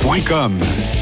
Saint-Michel.com.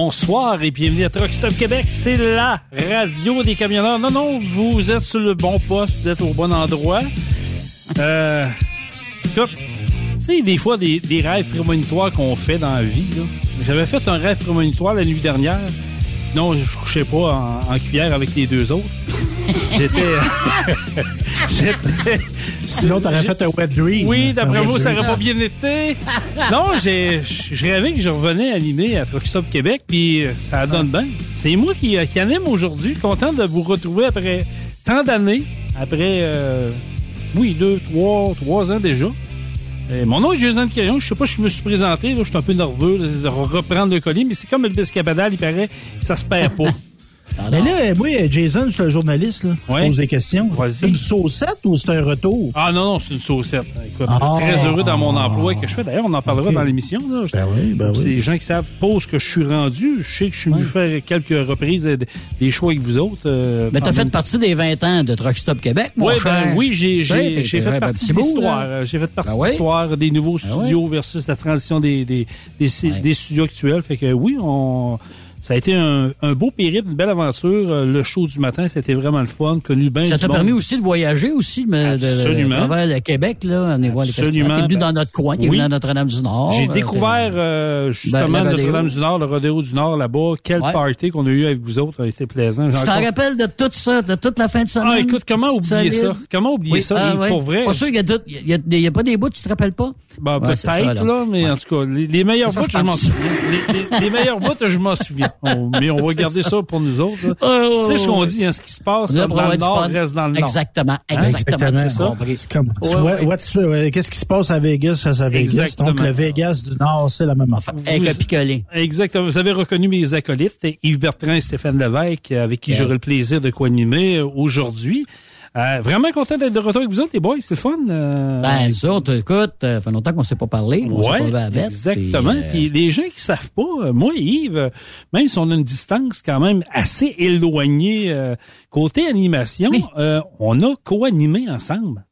bonsoir et bienvenue à Truck Stop Québec. C'est la radio des camionneurs. Non, non, vous êtes sur le bon poste, vous êtes au bon endroit. Euh, tu sais, des fois, des, rêves prémonitoires qu'on fait dans la vie. J'avais fait un rêve prémonitoire la nuit dernière. Non, je couchais pas en cuillère avec les deux autres. J'étais... J'étais... Sinon, t'aurais fait un wet dream. Oui, d'après moi, wet ça aurait pas bien été. Non, j'ai, je rêvais que je revenais animer à Truck Stop Québec, puis euh, ça donne bien. C'est moi qui, euh, qui anime aujourd'hui. Content de vous retrouver après tant d'années, après, euh, oui, deux, trois, trois ans déjà. Euh, mon nom est Jason Quirion. Je sais pas si je me suis présenté. Là, je suis un peu nerveux là, de reprendre le colis, mais c'est comme le biscabadal, il paraît, ça se perd pas. Mais là, moi, Jason, je suis un journaliste, là. Je pose des questions. C'est une saucette ou c'est un retour? Ah non, non, c'est une saucette. Écoute, Ah. très heureux dans mon emploi que je fais? D'ailleurs, on en parlera dans l'émission. là. Ben oui, ben C'est oui. les gens qui savent pas où ce que je suis rendu. Je sais que je suis venu faire quelques reprises des, des shows avec vous autres. euh, Mais t'as pendant- fait partie des 20 ans de Truck Stop Québec, mon Ouais, cher. ben oui, j'ai fait partie de l'histoire. J'ai fait partie Ben de l'histoire des nouveaux Ben studios versus la transition des, des, des, des studios actuels. Fait que oui, on ça a été un, un beau périple, une belle aventure. Euh, Le show du matin, c'était vraiment le fun. Connu bien Ça t'a monde. permis aussi de voyager aussi, mais de, de, Absolument. à travers le Québec, là, on est voir les Absolument. festivals. T'es venu dans notre coin, t'es Oui. venu à Notre-Dame-du-Nord. J'ai Euh, découvert euh, justement Ben. Notre-Dame-du-Nord, le rodéo du Nord là-bas. Quel Ouais. party qu'on a eu avec vous autres, été plaisant. Tu t'en rappelles de tout ça, de toute la fin de semaine? Ah, écoute, comment oublier ça? Comment oublier Oui, ça? ah, ouais. Pour vrai. Pas sûr qu'il y a, pas des bouts, tu te rappelles pas? Ben, peut-être, là. mais en tout cas, les, meilleurs bouts, je m'en souviens. Les meilleurs bouts, je m'en souviens. On- mais on va garder ça pour nous autres. ouais, tu sais ce qu'on dit, hein, ce qui se passe là dans le Nord fun. reste dans le Nord. Exactement, Hein? exactement. C'est comme, Ouais, what- ouais. what's- euh, qu'est-ce qui se passe à Vegas, ça, c'est à Vegas? Exactement. Donc, le Vegas du Nord, c'est la même affaire. Avec le picolé. Exactement. Vous avez reconnu mes acolytes, Yves Bertrand et Stéphane Lévesque, avec qui Ouais. j'aurai le plaisir de co-animer euh, aujourd'hui. Euh, vraiment content d'être de retour avec vous autres, les boys. C'est le fun. euh, Ben, nous autres, écoute, ça fait longtemps qu'on s'est pas parlé. On s'est Ouais, pas levé à la bête, exactement. puis, euh, Puis les gens qui savent pas, euh, moi et Yves, euh, même si on a une distance quand même assez éloignée euh, côté animation, Oui. euh, on a co-animé ensemble.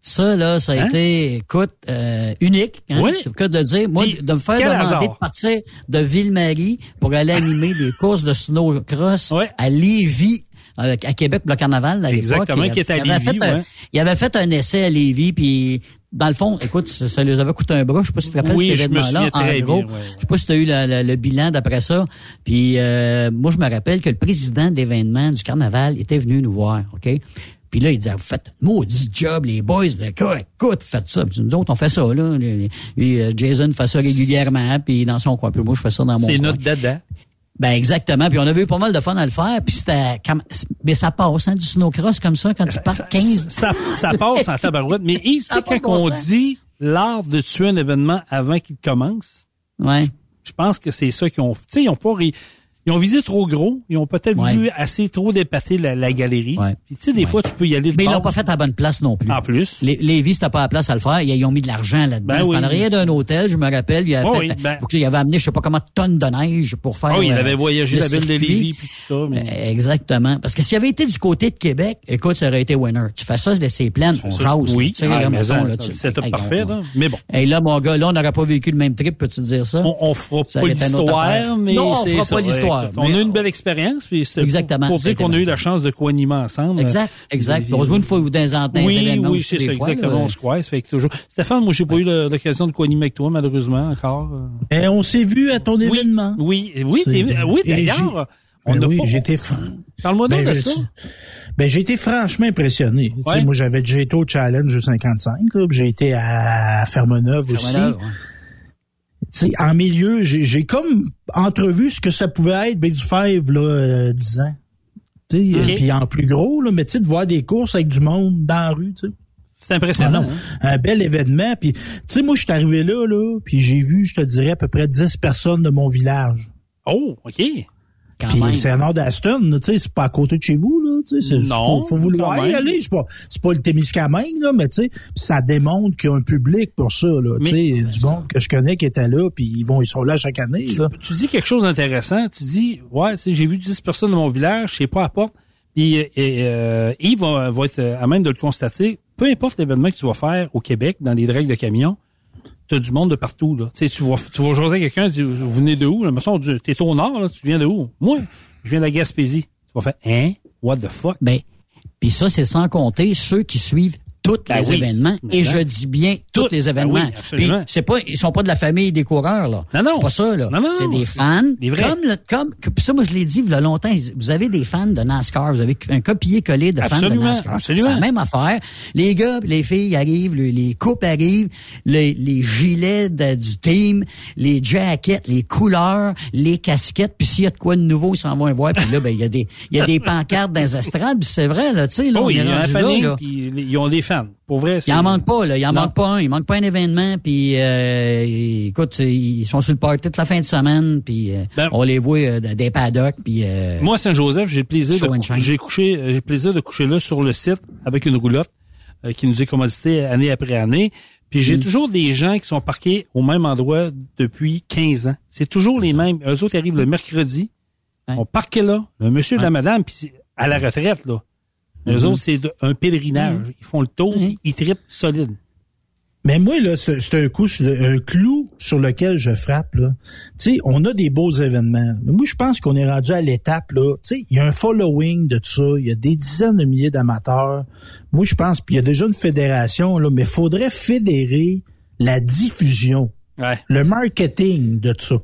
Ça, là, ça a Hein? été, écoute, euh, unique. Hein? Oui. C'est le cas de le dire. Moi, Puis, de me faire demander hasard. de partir de Ville-Marie pour aller animer des courses de snowcross Ouais. à Lévis, à Québec, pour le carnaval, à. Exactement, Il qui était à il avait fait un-. Il avait fait un essai à Lévis, puis dans le fond, écoute, ça, ça les avait coûté un bras. Je sais pas si tu te rappelles Oui, cet événement-là. En gros, bien, ouais. je sais pas si tu as eu la- la- le bilan d'après ça. Puis euh, moi, je me rappelle que le président de l'événement du carnaval était venu nous voir, OK? Puis là, il disait, vous faites un maudit job, les boys. Écoute, faites ça. Puis nous autres, on fait ça, là. Lui, euh, Jason fait ça régulièrement, puis dans son coin. Puis moi, je fais ça dans mon C'est notre dada. Ben exactement. Puis on avait eu pas mal de fun à le faire. Puis c'était... comme- Mais ça passe, hein, du snowcross comme ça, quand tu pars 15... Ça, ça passe en tabarouette. Mais Yves, tu sais, quand bon on sens. dit l'art de tuer un événement avant qu'il commence, Ouais. je pense que c'est ça qu'ils ont. Tu sais, ils ont pas. Ils ont visé trop gros. Ils ont peut-être Ouais. voulu assez trop dépater la, la galerie. Ouais. Puis tu sais, des Ouais. fois, tu peux y aller de Mais ils l'ont pas fait à la bonne place non plus. En plus. Les, Lévis, c'était pas la place à le faire. Ils, ils ont mis de l'argent là-dedans. Ben C'était oui. en arrière d'un hôtel, je me rappelle. Il avait, Oh fait, oui, ben- il avait amené, je sais pas comment, tonnes de neige pour faire. Oh, il euh, avait voyagé le la ville de. Lévis puis tout ça. Mais... Euh, Exactement. Parce que s'il avait été du côté de Québec, écoute, ça aurait été winner. Tu fais ça, laisser plaines, on jase. oui, ah, c'est Hey, parfait. Là. Mais bon, Hey, là, mon gars, là, on n'aurait pas vécu le même trip, peux-tu dire ça? on, fera pas l'histoire, mais Non, on fera pas l'histoire, On a eu une belle expérience. puis c'est Exactement, Pour dire qu'on a eu la chance de co-animer ensemble. Exact, exact. Lévis, On se voit une fois ou dans un Oui, oui, aussi, c'est ça, fois, exactement. là. On se croise. Fait que toujours. Stéphane, moi, j'ai pas eu l'occasion de co-animer avec toi, malheureusement, encore. Et Eh, on s'est vu à ton Oui, événement. oui, oui, oui, d'ailleurs. On Ben oui, pas- j'étais Parle-moi donc ben, de ça. Ben, j'ai été franchement impressionné. Tu sais, Ouais. moi, j'avais déjà été au Challenge 55, là, puis j'ai été à Fermeneuve aussi. Fermeneuve, ouais. Sais, en milieu, j'ai comme entrevu ce que ça pouvait être Big Five, là, euh, 10 ans. Puis en plus gros, là, mais tu sais, de voir des courses avec du monde dans la rue, tu sais. C'est impressionnant. Ah non, hein? un bel événement. Puis, tu sais, moi, je suis arrivé là, là, puis j'ai vu, je te dirais, à peu près 10 personnes de mon village. Oh, OK. Quand Puis c'est à nord d'Aston, tu sais, c'est pas à côté de chez vous, là, tu sais, Non, faut, faut vouloir y aller, c'est pas, c'est pas le Témiscamingue, là, mais tu sais, ça démontre qu'il y a un public pour ça, là, tu sais, du monde que je connais qui était là, puis ils vont, ils sont là chaque année, là. Tu dis quelque chose d'intéressant. Tu dis, ouais, tu sais, j'ai vu 10 personnes de mon village, je sais pas à porte. Puis euh, et, euh, Yves va, va être à même de le constater. Peu importe l'événement que tu vas faire au Québec, dans les dragues de camions, tu as du monde de partout. Là. Tu vas, tu vas jaser quelqu'un, tu vous venez de où? Là? Mettons, tu es au nord, là, tu viens de où? Moi, je viens de la Gaspésie. Tu vas faire, hein? What the fuck? Ben, puis ça, c'est sans compter ceux qui suivent tous Ben les oui. événements. Et Ben. je dis bien tous les Ben événements. oui. Puis c'est pas, ils sont pas de la famille des coureurs, là. Non, non. C'est pas ça, là. Non, non, c'est des fans. des vrais. Comme, le, comme, ça, moi, je l'ai dit, il y a longtemps, vous avez des fans de NASCAR. Vous avez un copier-coller de fans de NASCAR. absolument. C'est la même affaire. Les gars, les filles arrivent, le- les couples arrivent, les, les gilets de- du team, les jackets, les couleurs, les casquettes, puis s'il y a de quoi de nouveau, ils s'en vont voir. Puis là, ben, il y a des, il y a des pancartes dans les estrades, c'est vrai, là, tu sais, là, Oh, on est rendu là, ils ont des fans. Pour vrai, c'est... Il en manque pas, là. Il en Non. manque pas un. Il manque pas un événement. Puis, euh, écoute, ils sont sur le party toute la fin de semaine. Puis, euh, Ben- on les voit euh, dans des paddocks. Puis, euh, Moi, Saint-Joseph, j'ai le plaisir de, j'ai couché, j'ai plaisir de coucher là sur le site avec une roulotte qui nous est commodité année après année. Puis j'ai Mm. toujours des gens qui sont parqués au même endroit depuis 15 ans. C'est toujours les mêmes. Eux autres ils arrivent le mercredi. On parquait là, le monsieur et la madame, puis à la retraite là. Eux Mhm. autres, c'est un pèlerinage. Ils font le tour, Mhm. ils trippent solide. Mais moi, là, c'est un coup, un clou sur lequel je frappe, là. Tu sais, on a des beaux événements. Mais moi, je pense qu'on est rendu à l'étape, là. Tu sais, il y a un following de tout ça. Il y a des dizaines de milliers d'amateurs. Moi, je pense, puis il y a déjà une fédération, là, mais il faudrait fédérer la diffusion, Ouais. le marketing de tout ça.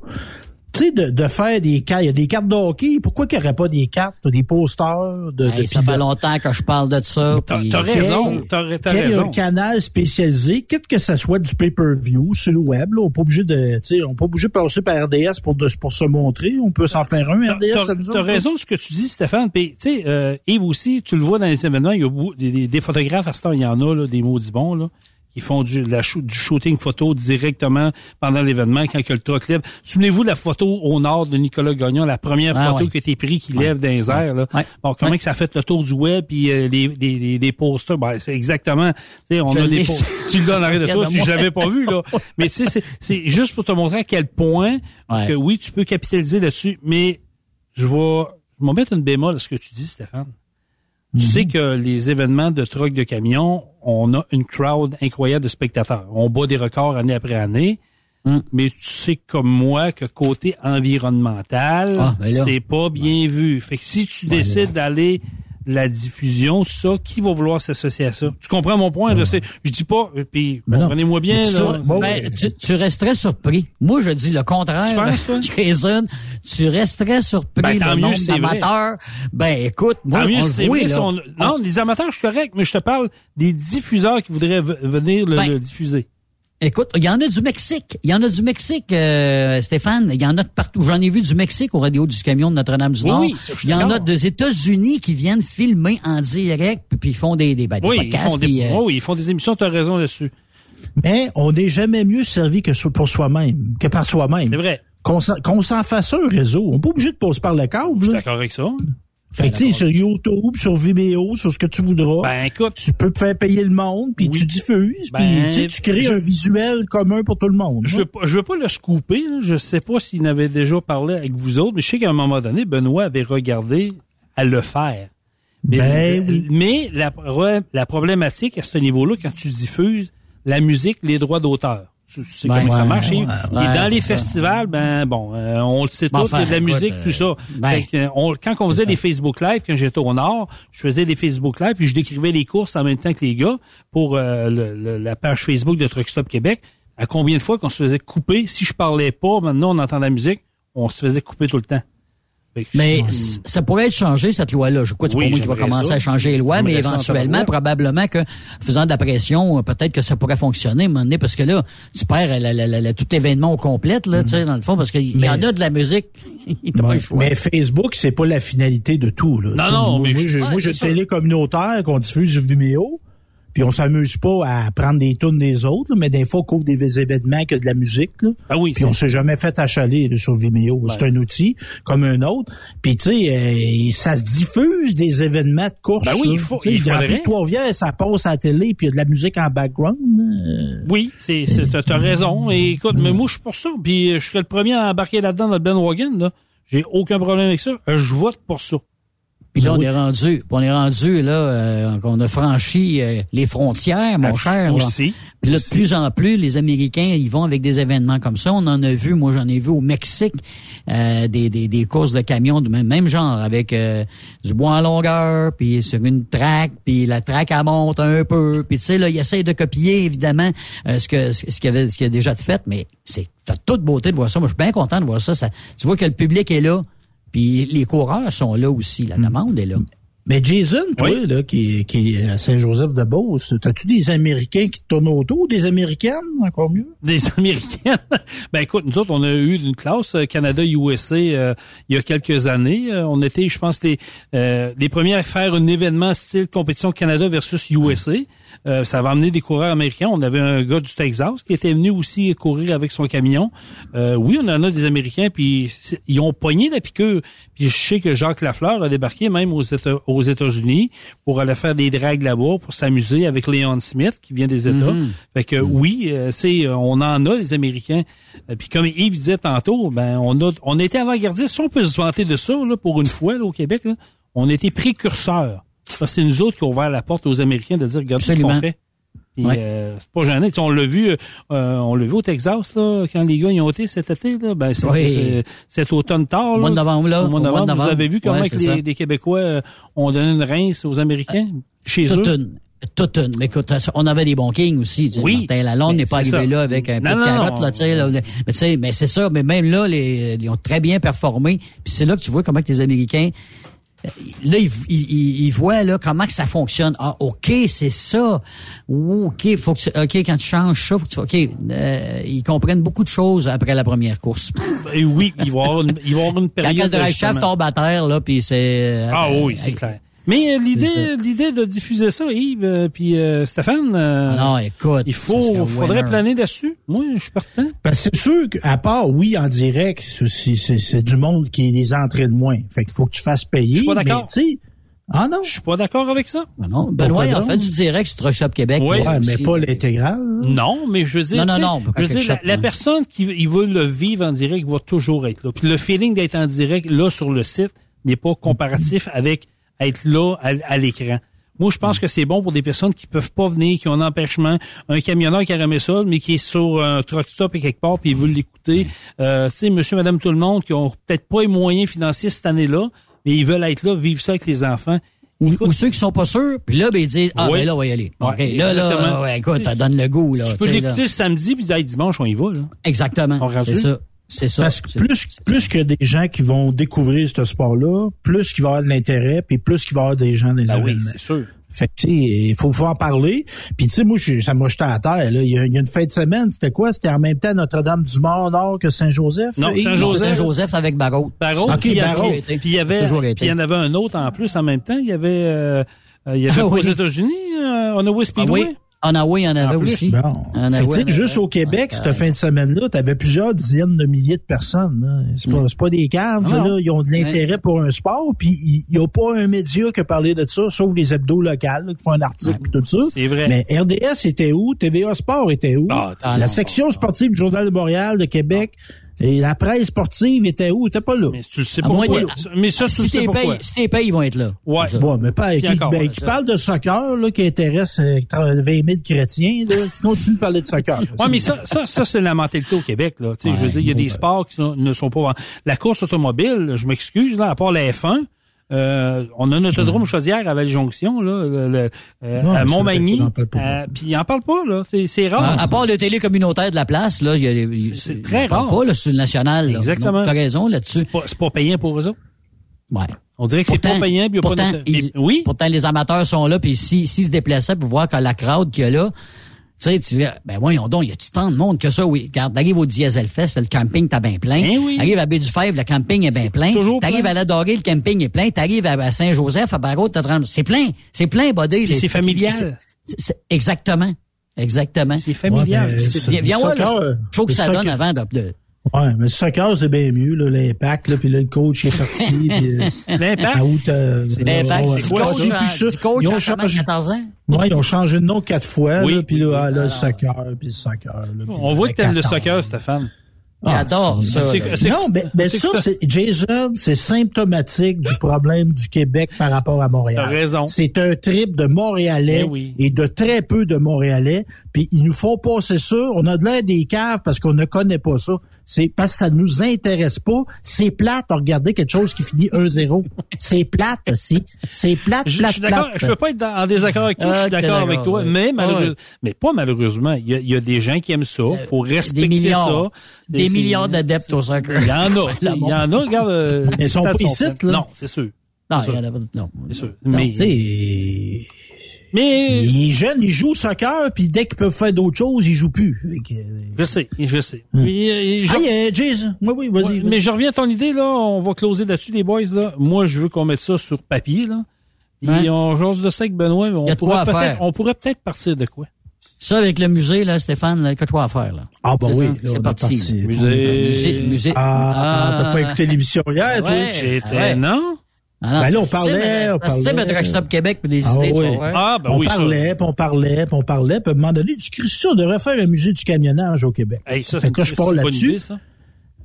Tu sais, de, de faire des cartes, il y a des cartes de hockey. Pourquoi qu'il n'y aurait pas des cartes, des posters de, hey, de ça fait longtemps que je parle de ça. T'as t'as raison, t'as raison. un canal spécialisé, quitte que ça soit du pay-per-view sur le web, là, on n'est pas obligé de, tu sais, on n'est pas obligé de passer par RDS pour, de- pour se montrer. On peut s'en faire un T'as- RDS. T'as raison ce que tu dis, Stéphane. Puis, tu sais, euh, Yves aussi, tu le vois dans les événements, il y a beaucoup- des, des- des photographes à ce temps, il y en a, là, des maudits bons, là, qui font du, la du shooting photo directement pendant l'événement quand que le truck lève. Souvenez-vous de la photo au nord de Nicolas Gagnon, la première Ah, photo ouais. qui a été prise qui lève dans les airs. Là. Ouais. Bon, comment que ça a fait le tour du web puis euh, les, des, des, des posters, ben, c'est exactement. Tu sais, on Je a des posters. Tu l'as en arrière de toi, si je l'avais pas vu là. Mais tu sais, c'est- juste pour te montrer à quel point que oui, tu peux capitaliser là-dessus, mais je vais, je vais mettre une bémol à ce que tu dis, Stéphane. Tu sais que les événements de truck de camion, on a une crowd incroyable de spectateurs. On bat des records année après année. Mm. Mais tu sais comme moi que côté environnemental, Ah, ben c'est pas bien vu. Fait que si tu décides d'aller la diffusion, ça, qui va vouloir s'associer à ça? Tu comprends mon point? Là, je dis pas, euh, puis Mais non. comprenez-moi bien. Ça, Là, bon, Ben, tu, tu resterais surpris. Moi, je dis le contraire. Tu penses, toi? Jason, tu resterais surpris Ben, le mieux nombre d'amateurs. Ben, écoute, moi, mieux on vrai, là. si on- Non, les amateurs, je suis correct, mais je te parle des diffuseurs qui voudraient venir le, Ben, le diffuser. Écoute, il y en a du Mexique. Il y en a du Mexique, euh, Stéphane. Il y en a de partout. J'en ai vu du Mexique au radio du camion de Notre-Dame-du-Nord. Oui, suis il y en a des États-Unis qui viennent filmer en direct, puis, puis ils font des, des, ben, des Oui, ils podcasts. font des, puis, euh, oui, ils font des émissions, tu as raison là-dessus. Mais on n'est jamais mieux servi que pour soi-même, que par soi-même. C'est vrai. qu'on s'en fasse un réseau. On n'est pas obligé de passer par le câble. Je suis d'accord avec ça. Fait que, tu sais, sur YouTube, sur Vimeo, sur ce que tu voudras. Ben, écoute, tu peux te faire payer le monde, puis Oui. tu diffuses, Ben, puis tu crées je- un visuel commun pour tout le monde. je veux, pas- je veux pas le scooper. là. Je sais pas s'il n'avait déjà parlé avec vous autres, mais je sais qu'à un moment donné, Benoît avait regardé à le faire. Mais, Ben oui. mais la, la problématique à ce niveau-là, quand tu diffuses la musique, les droits d'auteur. Tu, sais Ben, comment ça marche. ouais, Et ouais, dans les ça. festivals, ben bon, euh, on le sait Ben, tout, il y a de la écoute, musique, tout ça. ben, Fait euh, on- quand on faisait des Facebook Live, quand j'étais au Nord, je faisais des Facebook Live, puis je décrivais les courses en même temps que les gars pour euh, le- le- la page Facebook de Truck Stop Québec. À combien de fois qu'on se faisait couper, si je parlais pas, maintenant on entend la musique, on se faisait couper tout le temps. Mais ça pourrait être changé, cette loi-là. Je crois que c'est Oui, pas moi qui va commencer ça. à changer les lois, mais éventuellement, probablement que faisant de la pression, euh, peut-être que ça pourrait fonctionner à un moment donné, parce que là, tu perds la- la- la- la- tout l'événement au complet, là, tu sais, dans le fond, parce qu'il y en a de la musique. Pas le choix. Mais Facebook, c'est pas la finalité de tout. Là. Non, non, moi, mais moi, je- moi, j'ai une télé communautaire qu'on diffuse sur Vimeo, puis on s'amuse pas à prendre des tunes des autres, là, mais des fois, on couvre des événements que de la musique. Là. Ah oui, Puis on s'est jamais fait achaler là, sur Vimeo. C'est un outil comme un autre. Puis tu sais, euh, ça se diffuse des événements de course. Ben oui, il faut- il faudrait. Trois-Rivières, ça passe à la télé, puis il y a de la musique en background. là. Oui, c'est, c'est, t'as, raison. Et écoute, mais moi, je suis pour ça. Puis euh, je serais le premier à embarquer là-dedans dans le Ben Wagon, là. J'ai aucun problème avec ça. Euh, Je vote pour ça. Puis là, on Oui. est rendu, on est rendu là, euh, qu'on a franchi euh, les frontières, mon cher. là. Aussi. Puis là, de plus en plus, les Américains, ils vont avec des événements comme ça. On en a vu, moi j'en ai vu au Mexique, euh, des, des, des courses de camions de même, même genre, avec euh, du bois en longueur, puis sur une traque, puis la traque elle monte un peu, puis tu sais là, ils essayent de copier évidemment euh, ce que ce qu'il y avait, ce qu'il y a déjà de fait, mais c'est t'as toute beauté de voir ça. Moi, je suis bien content de voir ça. ça. Tu vois que le public est là, puis les coureurs sont là aussi. La demande est là. Mais Jason, toi, Oui. là, qui, qui est à Saint-Joseph-de-Beauce, t'as-tu des Américains qui te tournent autour, ou des Américaines, encore mieux? Des Américaines? ben écoute, nous autres, on a eu une classe euh, Canada-USA euh, il y a quelques années. Euh, on était, je pense, les, euh, les premiers à faire un événement style compétition Canada versus USA. Euh, ça va amener des coureurs américains. On avait un gars du Texas qui était venu aussi courir avec son camion. Euh, oui, on en a des Américains, puis ils ont pogné la piqûre. Puis je sais que Jacques Lafleur a débarqué même aux Éta- aux États-Unis pour aller faire des drags là-bas, pour s'amuser avec Leon Smith qui vient des États. Fait que oui, euh, on en a des Américains. Puis comme Yves disait tantôt, ben on a on était avant-gardiste. Si on peut se vanter de ça là, pour une fois là, au Québec, là, on était précurseurs. Que c'est nous autres qui ont ouvert la porte aux Américains de dire regardez ce qu'on fait. Ouais. euh, c'est pas gênant. On l'a vu, euh, on l'a vu au Texas là, quand les gars ils ont été cet été là. Ben c'est Oui. c'est- cet automne tard. Au mois de là. novembre, là. Au mois de novembre, vous avez vu comment Ouais, que les, les Québécois euh, ont donné une rince aux Américains chez toute eux? une. Toute une. Mais écoute, on avait des bons kings aussi. tu sais. Oui. Martin Lalonde n'est pas c'est arrivé ça. là avec un peu de carotte, là, tu sais. là. Mais tu sais, mais c'est ça. Mais même là, les, ils ont très bien performé. Puis c'est là que tu vois comment que les Américains, euh, là, ils, ils, ils- ils voient là comment que ça fonctionne. Ah, ok, c'est ça. Ok, faut que tu- ok quand tu changes ça, faut que tu, ok, euh, ils comprennent beaucoup de choses après la première course. Et oui, il va y avoir une, il va y avoir une Quand période le drive shaft tombe à terre là, puis c'est. Ah euh, oui, c'est euh, clair. Mais euh, l'idée, l'idée de diffuser ça, Yves, euh, puis euh, Stéphane, euh, Ah non, écoute, il faut, faudrait winner. planer dessus. Moi, je suis partant. Parce que c'est sûr qu'à part, oui, en direct, c'est, c'est- c'est- c'est du monde qui les entraîne moins. Fait qu'il faut que tu fasses payer. Je suis pas d'accord. ah non? Je suis pas d'accord avec ça. Ah Non, Benoît, il en fait du direct sur Shop Québec. Oui. Ouais, mais aussi. pas l'intégrale. Non, mais je veux dire, Non, non, non, je veux dire, la, personne qui il veut le vivre en direct va toujours être là. Puis le feeling d'être en direct là sur le site n'est pas comparatif avec être là à, à l'écran. Moi, je pense que c'est bon pour des personnes qui peuvent pas venir, qui ont un empêchement, un camionneur qui a remis ça, mais qui est sur un truck stop et quelque part, puis ils veulent l'écouter. Euh, tu sais, monsieur, madame, tout le monde, qui ont peut-être pas les moyens financiers cette année-là, mais ils veulent être là, vivre ça avec les enfants. Ou, ceux qui sont pas sûrs, puis là, ben, ils disent, ah, Oui. ben là, on va y aller. Ouais, OK, là, là, ouais, écoute, ça donne le goût, là. tu peux l'écouter samedi, puis dire, Hey, dimanche, on y va. Là. Exactement. C'est ça. C'est ça. Parce que plus, plus que des gens qui vont découvrir ce sport-là, plus qu'il va y avoir de l'intérêt, puis plus qu'il va y avoir des gens dans les Ben oui, c'est sûr. Fait que, tu sais, il faut, faut en parler. Puis, tu sais, moi, je- ça m'a jeté à terre. Là. Il, y a, il y a une fin de semaine, c'était quoi? C'était en même temps Notre-Dame-du-Mort Nord que Saint-Joseph? Non, Saint-Joseph. Saint-Joseph avec Barrault. Barreau, Ok, puis il y avait- Barreau. puis il y avait, puis il y en avait un autre en plus en même temps. Il y avait, euh, euh, il y avait Ah oui. aux États-Unis, euh, on a Speedway. Ah oui. En Hawaii, il y en avait En plus, aussi. Bon. En Hawaii, juste au Québec, cette fin de semaine-là, tu avais plusieurs dizaines de milliers de personnes. là. C'est pas, c'est pas des caves, ça, Non. là. Ils ont de l'intérêt pour un sport, puis il n'y a pas un média qui a parlé de ça, sauf les hebdos locales, là, qui font un article et tout ça. C'est vrai. Mais RDS était où? TVA Sport était où? Ah, Ah, la non. section sportive du Journal de Montréal, de Québec, et la presse sportive était où? Était pas là. Mais tu sais À moins pourquoi. Mais ça, tu Si sais t'es pourquoi. si t'es payes, ils vont être là. Ouais. Bon, mais pas qui, ben, ouais, qui parle de soccer, là, qui intéresse euh, 20 000 chrétiens, là, qui continue de parler de soccer. Ouais, mais ça, ça, ça c'est la mentalité au Québec. Là. Tu sais, je veux dire, il y a des sports qui sont- ne sont pas... La course automobile, je m'excuse, là, à part la F1, euh, on a un autodrome Chaudière à Val-Jonction, là, le- le- euh, Non, à Montmagny, pas. euh, puis ils en parlent pas, là. C'est, c'est rare. À, à part le télé communautaire de la place, là, il y a il- C'est- très rare. pas, là, sur le national. là. Exactement. Donc, T'as raison là-dessus. c'est, pas, c'est pas payant pour eux autres. Ouais. On dirait que c'est pas payant, puis il y a pas pourtant, de... il- Oui, pourtant, les amateurs sont là, puis s'ils s'ils se déplaçaient pour voir que la crowd qu'il y a là, tu sais, tu dis, ben voyons donc, il y a tant de monde que ça, oui. Regarde, t'arrives au Diesel Fest, le camping, t'as bien plein. Eh oui. T'arrives à Baie du Fèvre, le camping est bien plein. toujours T'arrives à la Dorée, le camping est plein. T'arrives à Saint-Joseph, à Barreau, t'as 30 C'est plein. C'est plein, Bodé. C'est familial. exactement. Exactement. c'est familial. Ouais, c'est- Viens, voir le show- que ça donne avant de, de- Ouais, mais le soccer, c'est bien mieux, là, l'impact, là, puis là, le coach est parti, puis, euh, L'impact, euh, C'est l'impact. ouais, C'est ouais, coach, ça? coach Ils ont changé, 14 ans? ouais, ils ont changé de nom quatre fois, Oui, là, puis oui, là, oui. ah, là, Ah, le non. soccer, puis le soccer, là, puis on voit que t'aimes le 14. soccer, Stéphane. Ah, J'adore c'est- ça. c'est- là. c'est- Non, mais, mais c'est ça, c'est, Jason, c'est symptomatique du problème du Québec par rapport à Montréal. T'as raison. C'est un trip de Montréalais Eh oui. et de très peu de Montréalais. Puis ils nous font passer ça. On a de l'air des caves parce qu'on ne connaît pas ça. C'est parce que ça nous intéresse pas. C'est plate de regarder quelque chose qui finit 1-0. C'est plate aussi. C'est plate, Je, je plate, suis d'accord, plate. je peux pas être dans- en désaccord avec toi, je Ah, suis d'accord avec toi, mais malheureusement, mais pas malheureusement, il y a, il y a des gens qui aiment ça, faut respecter des millions, ça. des millions d'adeptes au soccer. Il y en a, il y en a, regarde. euh, Mais ils sont pas ici, là. Non, c'est sûr, Non, C'est il y en a pas. Non. c'est sûr. Non, Mais, mais les jeunes, ils jouent au soccer, puis dès qu'ils peuvent faire d'autres choses, ils jouent plus. Euh, je sais, je sais. Mais, euh, je- Ah, il y a Jason. Oui, oui, vas-y. Ouais, mais je reviens à ton idée, là. On va closer là-dessus, les boys, là. Moi, je veux qu'on mette ça sur papier, là. Et Ouais. on jase de ça avec Benoît. mais On Il y a de pourrait quoi à peut-être, faire. on pourrait peut-être partir de quoi? Ça, avec le musée, là, Stéphane, là, que toi à faire, là. Ah, bah oui, c'est est parti. parti. Musée. Musée, musée. Ah, ah, t'as pas écouté l'émission hier, toi? Ouais. J'étais, ouais. non? Ah non, Ben là, on parlait, on parlait. Québec des Ah idées, tu oui. Ah, ben on oui, ça. parlait, puis on parlait, puis on parlait, puis à un moment donné, du Christian de refaire un musée du camionnage au Québec. Hey, ça, Fait que là, je là-dessus. ça.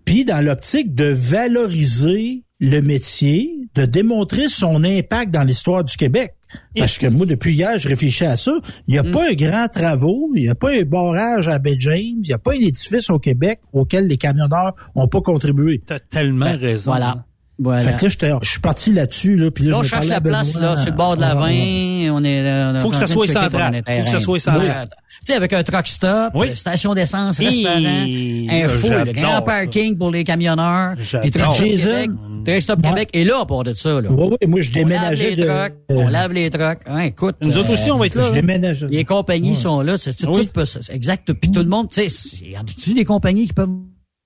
Puis dans l'optique de valoriser le métier, de démontrer son impact dans l'histoire du Québec. Parce que moi, depuis hier, je réfléchis à ça. Il n'y a pas un grand travaux, il n'y a pas un barrage à Bay James, il n'y a pas un édifice au Québec auquel les camionneurs n'ont pas contribué. T'as tellement raison. Voilà. Voilà. Fait que là, j'étais- je suis parti là-dessus, là, puis là, Là, on cherche la à place, là, sur le bord de la Ah, 20. On est, là, on est Faut que ça soit central. Faut que ça soit central. Oui. Tu sais, avec un truck stop, Oui. euh, station d'essence, restaurant, un là, fou, grand ça. parking pour les camionneurs, puis Truck Stop. Québec, Truck Stop Ouais. Québec est là pour de ça, là. Ouais, ouais, moi, je On lave déménageais les de... trucks, euh, on lave les trucks. Hein, écoute. Nous autres euh, aussi, on va être là. je déménageais. Les compagnies sont là, c'est Oui. tout, c'est exact. Puis tout le monde, tu sais, il y a-tu des compagnies qui peuvent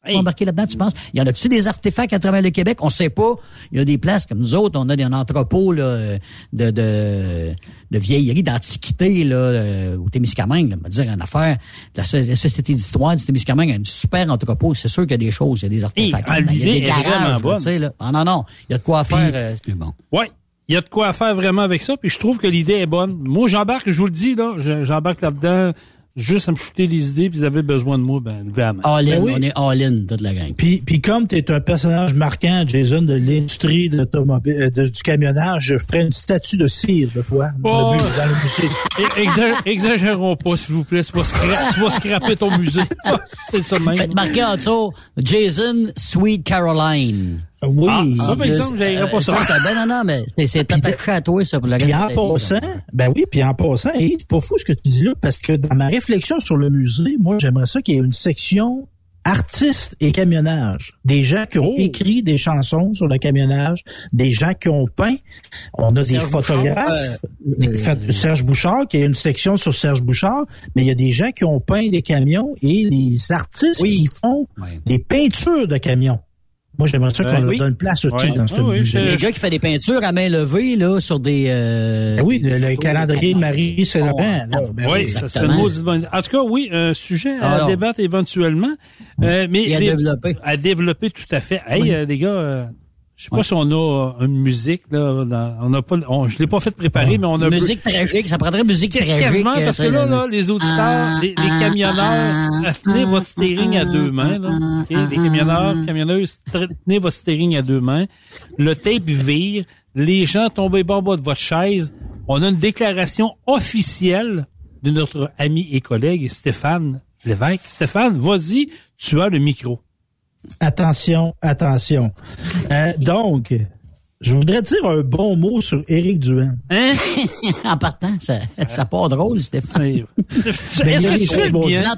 Hey. embarquer là-dedans, tu penses? Il y en a-tu des artefacts à travers le Québec? On sait pas. Il y a des places comme nous autres, on a des entrepôts là, de, de, de vieilleries, d'antiquités là, euh, au Témiscamingue. Là, on va dire une affaire. La, so- la Société d'histoire du Témiscamingue a un super entrepôt. C'est sûr qu'il y a des choses, il y a des artefacts. ah, là-dedans. il y a des garages, là, tu sais, là. Ah non, non. Il y a de quoi faire. euh, c'est bon. Ouais. Il y a de quoi faire vraiment avec ça, puis je trouve que l'idée est bonne. Moi, j'embarque, je vous le dis, là, je- j'embarque là-dedans, juste à me shooter les idées, puis vous avez besoin de moi, ben, levez la main. All in, Ben oui. on est all in, toute la gang. Puis, puis comme tu es un personnage marquant, Jason, de l'industrie de l'automobile, euh, de- du camionnage, je ferai une statue de cire de toi dans, Oh. dans le musée. Exagérons pas, s'il vous plaît. Tu vas, scra- tu vas scraper ton musée. C'est ça même. Faites marquer en dessous, Jason Sweet Caroline. Oui. Ah, ça, par Le- exemple, j'aillerais pas euh, ça. c'est- ben non, non, mais c'est- attaché à toi, ça, pour le Puis en passant, ben oui, puis en passant, hey, c'est pas fou ce que tu dis là, parce que dans ma réflexion sur le musée, moi, j'aimerais ça qu'il y ait une section artistes et camionnage. Des gens qui ont Oh. écrit des chansons sur le camionnage, des gens qui ont peint. On a des photographes. Bouchard, euh, Fait- Serge Bouchard, qui a une section sur Serge Bouchard, mais il y a des gens qui ont peint des camions et les artistes Oui. qui font des peintures de camions. Moi, j'aimerais ça qu'on leur Oui. donne place aussi Ouais. dans ce Ah oui, musée. Le gars qui fait des peintures à main levée, là, sur des... Euh, Ben oui, des le, calendrier de Marie Saint-Laurent. là, ben oui, ça serait une maudite bonne idée. En tout cas, oui, un sujet à Alors. débattre éventuellement. Euh, mais Et à les- développer. À développer, tout à fait. Hey, euh, les gars, euh, je sais pas si on a euh, une musique, là. dans- on a pas, on, je l'ai pas fait préparer, mais on a Musique tragique, ça prendrait musique Qu- tragique. Quasiment, parce que là, là, les auditeurs, Ah, les, les ah, camionneurs, ah, euh, tenez votre steering à deux mains, là. Les camionneurs, camionneuses, tenez votre steering à deux mains. Le tape vire. Les gens tombent bas bas de votre chaise. On a une déclaration officielle de notre ami et collègue Stéphane Lévesque. Stéphane, vas-y, tu as le micro. Attention, attention. Euh, donc, je voudrais dire un bon mot sur Éric Duhaime. Hein? en partant, ça, ça part drôle, Stéphane. Est-ce y a que tu bien?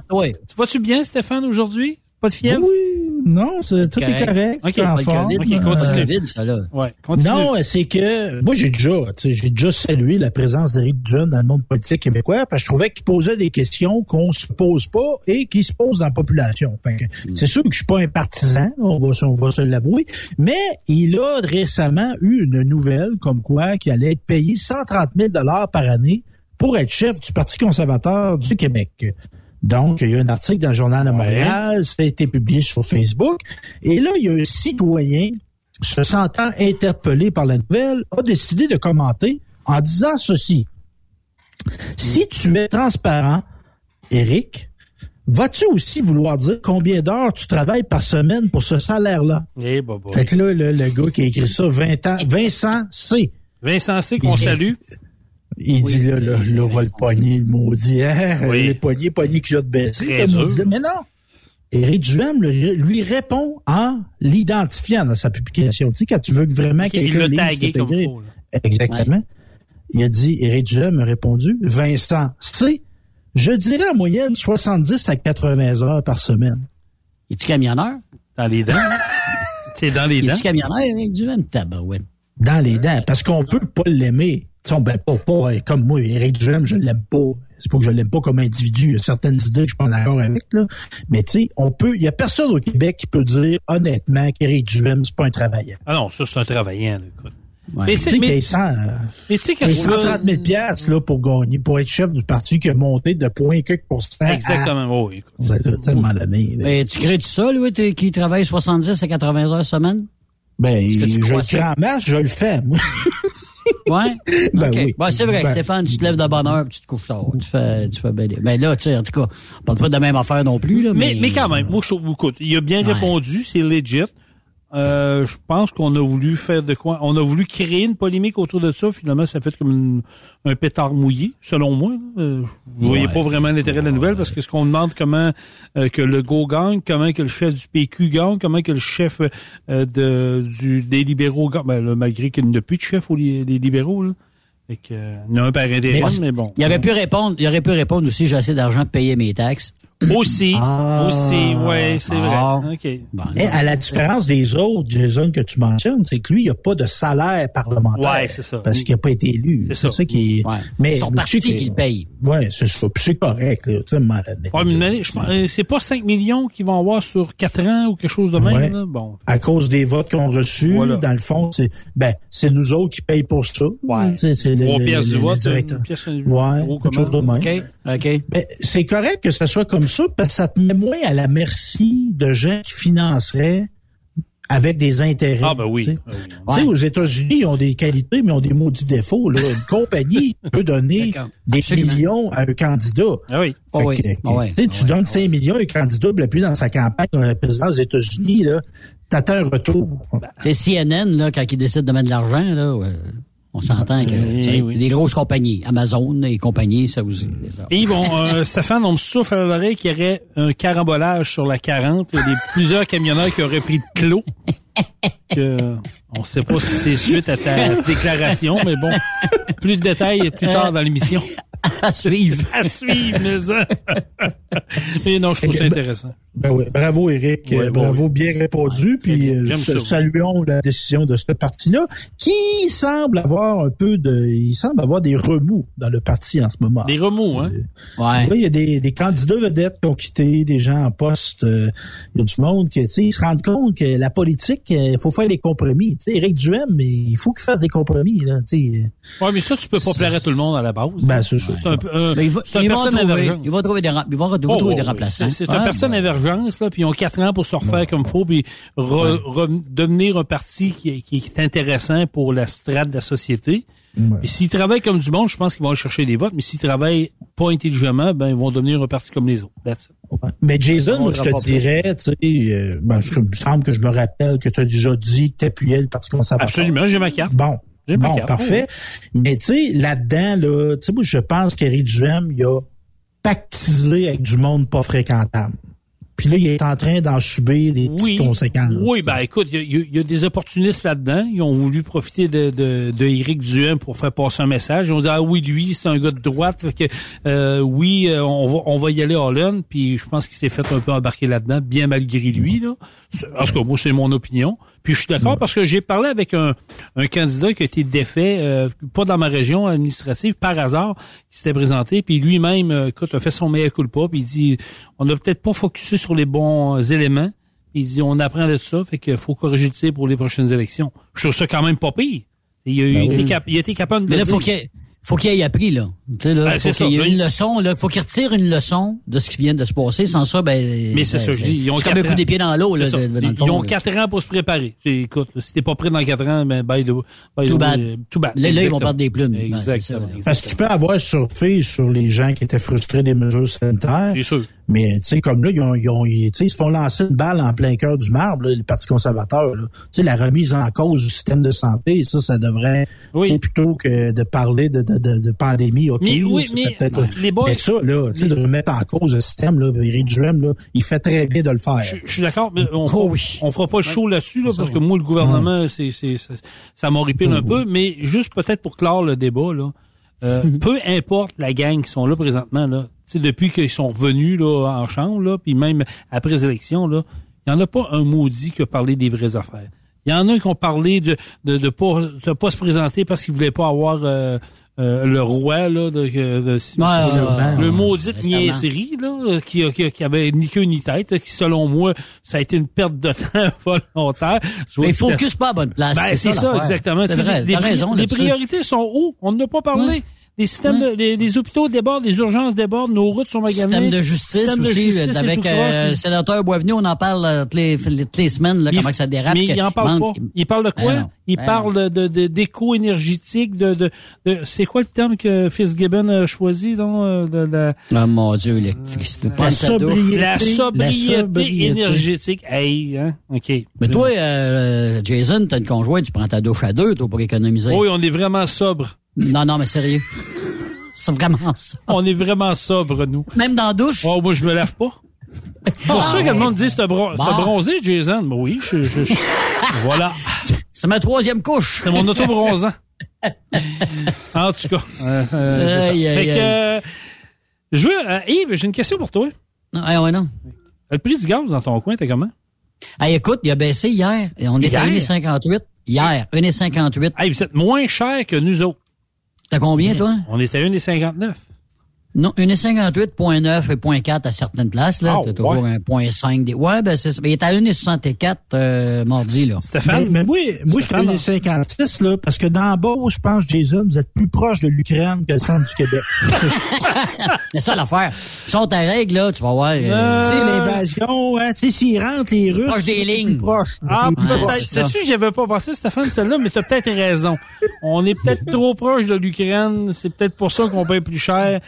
Tu vas-tu bien, Stéphane, aujourd'hui? Pas de fièvre? Oui, non, c'est, tout est Correct. correct. Ok, est en forme. COVID, Ok, là. continue. Le COVID, ça, là. Ouais, continue. Non, c'est que moi j'ai déjà, j'ai déjà salué la présence d'Éric Duhaime dans le monde politique québécois parce que je trouvais qu'il posait des questions qu'on se pose pas et qui se posent dans la population. Fait que, C'est sûr que je suis pas un partisan, on va, se- on va se l'avouer, mais il a récemment eu une nouvelle comme quoi qu'il allait être payé 130 000 dollars par année pour être chef du Parti conservateur du Québec. Donc, il y a un article dans le Journal de Montréal, ça a été publié sur Facebook. Et là, il y a un citoyen, se sentant interpellé par la nouvelle, a décidé de commenter en disant ceci. Si tu es transparent, Eric, vas-tu aussi vouloir dire combien d'heures tu travailles par semaine pour ce salaire-là? Eh, bah, bah. Fait que là, le, le gars qui a écrit ça, 20 ans, Vincent C. Vincent C. qu'on salue. Il dit là, là, là, va le pogner, le maudit, hein? Oui. Les poignets, poignets qui a de baisser, le. Mais non! Éric le- lui répond en l'identifiant dans sa publication. Tu sais, quand tu veux que vraiment quelqu'un l'a lise tagué comme faut. Exactement. Il a dit, Éric Duhaime a répondu, Vincent C. Je dirais en moyenne 70 à 80 heures par semaine. Es-tu camionneur? Dans les dents. C'est dans les dents. Es-tu camionneur, Eric Duhaime? Tabarouette. Dans les dents. Parce qu'on peut pas l'aimer. Sais, ben, pas, pas euh, comme moi, Éric Duhaime, je l'aime pas. C'est pas que je l'aime pas comme individu. Il y a certaines idées que je suis pas d'accord avec, là. Mais tu sais, on peut, il y a personne au Québec qui peut dire honnêtement qu'Éric Duhaime, c'est pas un travaillant. Ah non, ça, c'est un travaillant, là, écoute. Ouais. Mais Tu sais, mais, qu'il y ait 100, euh, mais tu sais, quand qu'il y ait tu vas- 130 000 piastres, là, pour gagner, pour être chef du parti qui a monté de point quelques pourcents. Exactement, oui. un moment donné. Mais tu crées tout ça, lui, qui travaille 70 à 80 heures semaine? Ben, Est-ce que tu je le crée en masse, je le fais, moi. Ouais? Ben OK. oui. Ben, c'est vrai, Ben- Stéphane, tu te lèves de bonne heure puis tu te couches tard. Tu fais, tu fais belle. Mais là, tu sais, en tout cas, on parle pas de la même affaire non plus, là. Mais, Mais, mais quand même, moi, je trouve, écoute, il a bien Ouais. répondu, c'est legit. Euh, je pense qu'on a voulu faire de quoi? On a voulu créer une polémique autour de ça. Finalement, ça fait comme une- un pétard mouillé, selon moi. Euh, vous voyez pas vraiment l'intérêt de la nouvelle parce que ce qu'on demande, comment euh, que le go gagne, comment que le chef du PQ gagne, comment que le chef euh, de, du, des libéraux gagne, ben, là, malgré qu'il n'y a plus de chef aux li- des libéraux. Là. Fait que, euh, il y en a un par intérim, mais, bon. Il aurait pu répondre, il aurait pu répondre aussi, j'ai assez d'argent pour payer mes taxes. Aussi, Ah. aussi, ouais, c'est Ah. vrai. OK. Bon, Mais à la différence des autres, Jason, que tu mentionnes, c'est que lui, il n'y a pas de salaire parlementaire. Ouais, c'est ça. Parce qu'il n'a pas été élu. C'est C'est ça. ça. qui est. ouais. Mais C'est son parti qui le paye. Ouais, c'est ça. Puis c'est correct, là. Tu sais. Ouais, euh, c'est pas 5 millions qu'ils vont avoir sur 4 ans ou quelque chose de même. Ouais. Là? Bon. À cause des votes qu'on a reçus, Voilà. dans le fond, c'est ben c'est nous autres qui payons pour ça. Ouais. C'est le- 3 le- pièces du vote, une pièce un Ouais, gros quelque chose de même. OK? OK. Mais c'est correct que ça soit comme ça parce que ça te met moins à la merci de gens qui financeraient avec des intérêts. Ah, ben oui. tu sais. Ah oui. Aux États-Unis, ils ont des qualités, mais ils ont des maudits défauts. Là. Une compagnie peut donner des Absolument. millions à un candidat. Ah oui. Ah oui. que, Ah tu sais, tu ouais. donnes 5 millions à un candidat, puis puis dans sa campagne, un président des États-Unis, là, t'attends un retour. C'est CNN, là, quand ils décident de mettre de l'argent, là, ouais, on s'entend que Oui, sais, oui. les grosses compagnies, Amazon et compagnie, ça aussi. Et bon, euh, Stéphane, on me souffle à l'oreille qu'il y aurait un carambolage sur la 40. Il y a des, plusieurs camionneurs qui auraient pris de clos. Que, on sait pas si c'est suite à ta déclaration, mais bon, plus de détails plus tard dans l'émission. À suivre. À suivre, mais ça. Mais non, je trouve ça intéressant. Ben oui, bravo Eric, Ouais, Euh, ouais, bravo, ouais. bien répondu. Puis Ouais, euh, saluons la décision de ce parti-là, qui semble avoir un peu de, il semble avoir des remous dans le parti en ce moment. Des remous, hein? Ouais. Là, il y a des, des candidats vedettes qui ont quitté, des gens en poste. euh, il y a du monde qui, tu sais, ils se rendent compte que la politique, euh, il faut faire des compromis. Tu sais, Éric Duhem, mais il faut qu'il fasse des compromis. Là, tu sais. Ouais, mais ça, tu peux pas plaire à tout le monde à la base. Ben, c'est ça. C'est un Mais ils, vont- c'est un ils vont personne trouver, émergence. ils vont trouver des, ils vont retrouver Oh, des oh, remplaçants. C'est c'est Ouais, un personne ouais. là, puis ils ont quatre ans pour se refaire comme faut, puis re- re- devenir un parti qui, est- qui est intéressant pour la strate de la société. Ouais. Et s'ils travaillent comme du monde, je pense qu'ils vont aller chercher des votes, mais s'ils travaillent pas intelligemment, ben ils vont devenir un parti comme les autres. That's it. Ouais. Mais Jason, On moi, je te dirais, tu sais, euh, ben, je, il me semble que je me rappelle que tu as déjà dit que tu appuyais le Parti conservateur. Absolument, j'ai ma carte. Bon. J'ai ma Bon, carte. parfait. Mais tu sais, là-dedans, là, tu sais, moi, je pense qu'Éric Duhem, il a pactisé avec du monde pas fréquentable. Puis là, il est en train d'en subir des petites conséquences. Oui, ben écoute, il y, y a- il y a des opportunistes là-dedans. Ils ont voulu profiter de, de, de Éric Duhem pour faire passer un message. Ils ont dit ah oui, lui, c'est un gars de droite, fait que euh, oui, euh, on va on va y aller all in. Puis je pense qu'il s'est fait un peu embarquer là-dedans, bien malgré lui. Là. En tout cas, moi, c'est mon opinion. Puis je suis d'accord parce que j'ai parlé avec un, un candidat qui a été défait, euh, pas dans ma région administrative, par hasard, qui s'était présenté, puis lui-même, euh, écoute, a fait son meilleur culpa, puis il dit, on n'a peut-être pas focusé sur les bons euh, éléments. Il dit, on apprend de ça, fait qu'il faut corriger le tir pour les prochaines élections. Je trouve ça quand même pas pire. Il a, il a été, cap- il a été capable de Mais le là, faut dire. qu'il faut qu'il ait appris, là. Tu sais, là, Ben, faut ça. qu'il y ait une il- leçon, là. Faut qu'il retire une leçon de ce qui vient de se passer. Sans ça, ben. Mais c'est ben, ça, je dis. Ils ont comme un quatre coup ans. des pieds dans l'eau, là, C'est ça. de- de- dans le Ils fond, ont là. quatre ans pour se préparer. Écoute, si t'es pas prêt dans quatre ans, ben, bye the, bye Too the- bad. Too bad. Là, là, ils vont perdre des plumes. Ben, ça, Exactement. ouais. Parce que tu peux avoir surfé sur les gens qui étaient frustrés des mesures sanitaires. C'est sûr. Mais tu sais, comme là, ils, ont, ils, ont- ils- ils se font lancer une balle en plein cœur du marbre, là, le Parti conservateur. Tu sais, la remise en cause du système de santé, ça, ça devrait, Oui. tu sais, plutôt que de parler de, de, de, de pandémie, OK, Mais oui, mais peut-être- les boys- Mais ça, là, tu sais, de remettre en cause le système, là, Duhem, là, il fait très bien de le faire. Je, je suis d'accord, mais on, Oh oui. on fera pas le show là-dessus, là, parce que moi, le gouvernement, c'est, c'est, ça, ça m'horripile un peu, mais juste peut-être pour clore le débat, là, euh, peu importe la gang qui sont là présentement, là, tu sais, depuis qu'ils sont revenus là, en chambre, là, puis même après les élections, là, il n'y en a pas un maudit qui a parlé des vraies affaires. Il y en a qui ont parlé de de, de pas de pas se présenter parce qu'ils voulaient pas avoir euh, euh, le roi là de, de- de- Ouais, le ouais. maudit niaiserie là qui, qui, qui avait ni queue ni tête qui selon moi ça a été une perte de temps volontaire. Je Mais focus pas à bonne place. ben, c'est ça, exactement. Vrai, les, raison les priorités sont où? On n'a pas parlé. Ouais. Les systèmes, de, les, les hôpitaux débordent, les urgences débordent, nos routes sont maganées. Système de justice Système de aussi, justice, c'est avec euh, le sénateur Boisvenu, on en parle euh, toutes les, toutes les semaines, là, Il- comment ça dérape. Mais il en parle manque- pas. Il parle de quoi? Ben non. il Ben parle de, de, de- d'éco-énergétique, de, de, de- c'est quoi le terme que Fitzgibbon a choisi, donc, euh, de, la, Oh mon Dieu, l'électricité. La cadeau. sobriété. la sobriété. énergétique. Hey, hein? OK. Mais toi, euh, Jason, t'as une conjointe, tu prends ta douche à deux, toi, pour économiser. Oui, on est vraiment sobre. Non, non, mais sérieux. C'est vraiment ça. On est vraiment sobre, nous. Même dans la douche? Oh, moi, je me lave pas. C'est pour ça que le monde dit, t'as bron Bon. t'as bronzé, Jason. Ben oui, je, je- je- voilà. C'est ma troisième couche. C'est mon auto-bronzant. en tout cas. euh, euh, c'est ça. Aïe, aïe, fait que, euh, je veux, euh, Yves, j'ai une question pour toi. Ah, ouais, non. Le prix du gaz dans ton coin, t'es comment? Ah, écoute, il a baissé hier. Et on est à Hier? 1,58. Hier, 1,58. Hey, vous êtes moins cher que nous autres. T'as combien, toi? On est à 1,59. Non, 1,58.9 et 0.4 à certaines places, là. Ah, T'as toujours ouais. un 0.5. Des... Ouais, ben, c'est ça. Mais il est à 1,64, euh, mardi, là. Mais, Stéphane? mais moi, moi je suis 1,56, là, parce que dans bas, je pense, Jason, vous êtes plus proche de l'Ukraine que le centre du Québec. C'est ça l'affaire. Ils sont à règle, là, tu vas voir. euh, tu sais, l'invasion, hein, tu sais, s'ils rentrent, les Russes. Proche des lignes. Plus proche. Ah, peut-être. c'est. Sais-tu, j'avais pas pensé, Stéphane, celle-là, mais t'as peut-être raison. On est peut-être trop proche de l'Ukraine. C'est peut-être pour ça qu'on paye plus cher.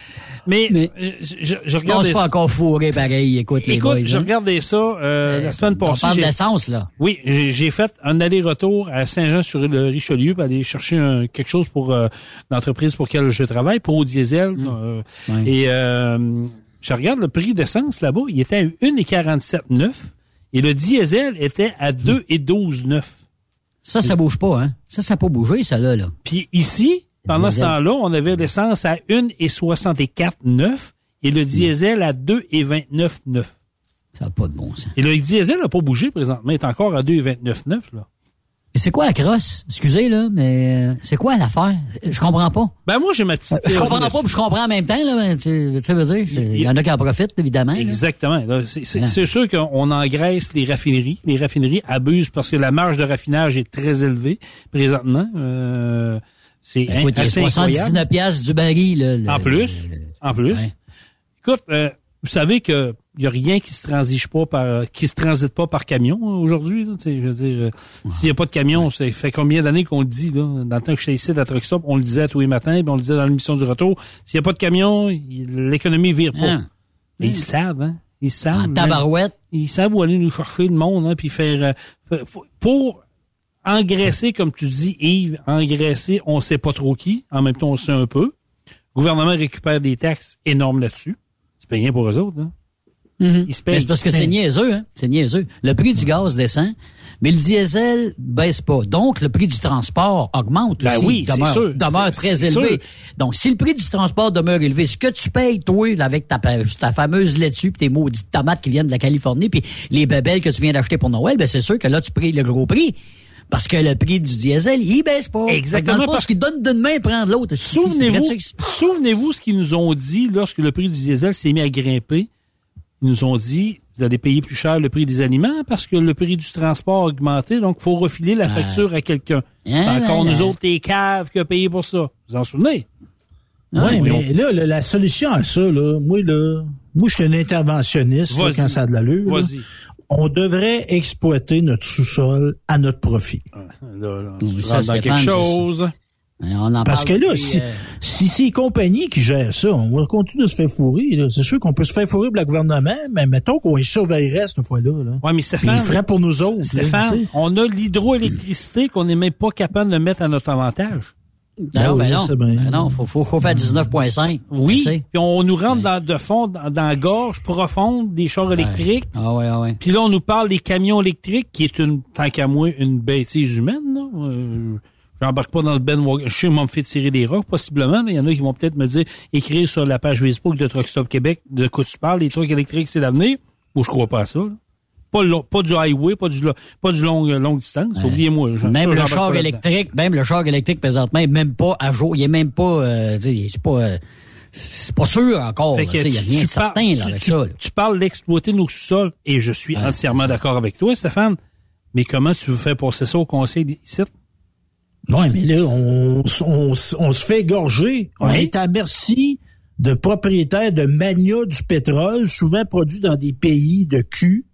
Mais, Mais- je, je, je on se fait ça. encore fourrer pareil, écoute, les Écoute, je hein. regardais ça euh, la semaine On passée. parle j'ai- d'essence, là. Oui, j'ai fait un aller-retour à Saint-Jean-sur-le-Richelieu pour aller chercher un- quelque chose pour euh, l'entreprise pour laquelle je travaille, pour au diesel. euh, Ouais. Et euh, je regarde le prix d'essence là-bas, il était à 1,47,9 et le diesel était à 2,12,9. Ça, ça bouge pas, hein. Ça, ça n'a pas bougé, ça, là, là. Puis ici, pendant ce temps-là, on avait l'essence à 1,64,9 et le diesel à 2,29,9. Ça n'a pas de bon sens. Et le diesel n'a pas bougé présentement. Il est encore à 2,29,9, là. Et c'est quoi la crosse? Excusez, là, mais euh, c'est quoi l'affaire? Je comprends pas. Ben, moi, j'ai ma petite. Je comprends pas, puis je comprends en même temps, là, tu, tu veux dire, il y en a qui en profitent, évidemment. Exactement. Ouais. c'est sûr qu'on engraisse les raffineries. Les raffineries abusent parce que la marge de raffinage est très élevée présentement. Euh, c'est Ben, écoute, assez incroyable. 79 piastres du baril, là. le- En plus, le- en plus. Ouais. Écoute, euh, vous savez que il y a rien qui se transige pas par, qui se transite pas par camion hein, aujourd'hui. Je veux dire, euh, s'il y a pas de camion, ça fait combien d'années qu'on le dit là? Dans le temps que j'étais ici à Stop, on le disait tous les matins, puis on le disait dans l'émission du retour. S'il y a pas de camion, l'économie vire pas. Ah. Et ils savent, hein Ils savent. En hein. tabarouette. Ils savent où aller nous chercher le monde, hein, puis faire euh, fa- fa- pour engraisser, comme tu dis, Yves, engraisser, on sait pas trop qui. En même temps, on sait un peu. Le gouvernement récupère des taxes énormes là-dessus. C'est payant pour eux autres. Hein. Ils se payent. c'est parce que c'est niaiseux, hein. C'est niaiseux. Le prix du gaz descend, mais le diesel baisse pas. Donc, le prix du transport augmente Ben aussi. oui, demeure, sûr. demeure très élevé. sûr. Donc, si le prix du transport demeure élevé, ce que tu payes, toi, avec ta, ta fameuse laitue pis tes maudites tomates qui viennent de la Californie puis les bébelles que tu viens d'acheter pour Noël, ben, c'est sûr que là, tu payes le gros prix. Parce que le prix du diesel, il baisse pas. Exactement, fond, parce ce qui donne d'une main, prend de l'autre. Souvenez-vous, souvenez-vous ce qu'ils nous ont dit lorsque le prix du diesel s'est mis à grimper. Ils nous ont dit, vous allez payer plus cher le prix des aliments parce que le prix du transport a augmenté, donc il faut refiler la facture à quelqu'un. C'est encore nous autres, les caves, qui a payé pour ça. Vous vous en souvenez? Oui, Ah, mais là, là, la solution à ça, là, moi, là, moi, je suis un interventionniste, là, quand ça a de l'allure. Vas-y. On devrait exploiter notre sous-sol à notre profit. Là, là, Oui, tu ça, dans quelque chose. On en Parce que là, si, euh, si c'est les compagnies qui gèrent ça, on va continuer de se faire fourrer. là. C'est sûr qu'on peut se faire fourrer pour le gouvernement, mais mettons qu'on les surveillerait cette fois-là. Là. Ouais, mais Puis Stéphane, ils pour nous autres. là, Stéphane, on a l'hydroélectricité qu'on n'est même pas capable de mettre à notre avantage. Ben non, oui, ben je non. bien. Ben non, faut, faut, faut faire 19.5. Oui, Tu sais. puis on nous rentre dans, de fond, dans, dans la gorge profonde des chars électriques. Ah ouais, ah ouais. Puis là, on nous parle des camions électriques, qui est une, tant qu'à moi, une bêtise humaine. Là. Euh, J'embarque pas dans le Ben. Je sais, moi, me fait tirer des rocs, possiblement. mais Il y en a qui vont peut-être me dire, écrire sur la page Facebook de Truck Stop Québec de quoi tu parles, les trucs électriques, c'est l'avenir. Ou je crois pas à ça. là. Pas, le long- pas du highway, pas du, pas du long, longue distance. Oubliez-moi. Même ça, le char électrique, même le char électrique présentement est même pas à jour. Il est même pas, euh, c'est pas, euh, c'est pas sûr encore. Il y a rien de tu parles- certain là, tu- avec tu- ça. là. Tu parles d'exploiter nos sous-sols, et je suis Ouais, entièrement d'accord avec toi, Stéphane. Mais comment tu veux faire passer ça au conseil ici? Oui, mais là, on, se fait égorger. On est à merci de propriétaires de mania du pétrole, souvent produits dans des pays de cul.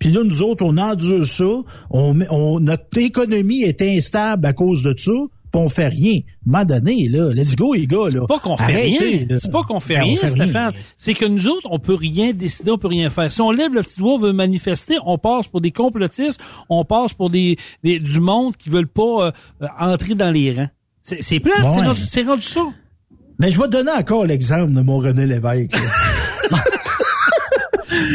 Puis là, nous autres, on endure ça. On, on, notre économie est instable à cause de ça. Puis on fait rien. À un moment donné, là, let's go, les gars. là. C'est pas qu'on fait Arrêtez, rien. C'est pas qu'on fait Ben, on rien, fait Stéphane. C'est que nous autres, on peut rien décider, on peut rien faire. Si on lève le petit doigt, on veut manifester, on passe pour des complotistes, on passe pour des, des- du monde qui veulent pas euh, entrer dans les rangs. C'est c'est plate, c'est Ouais. rendu, c'est rendu ça. Mais je vais te donner encore l'exemple de mon René Lévesque.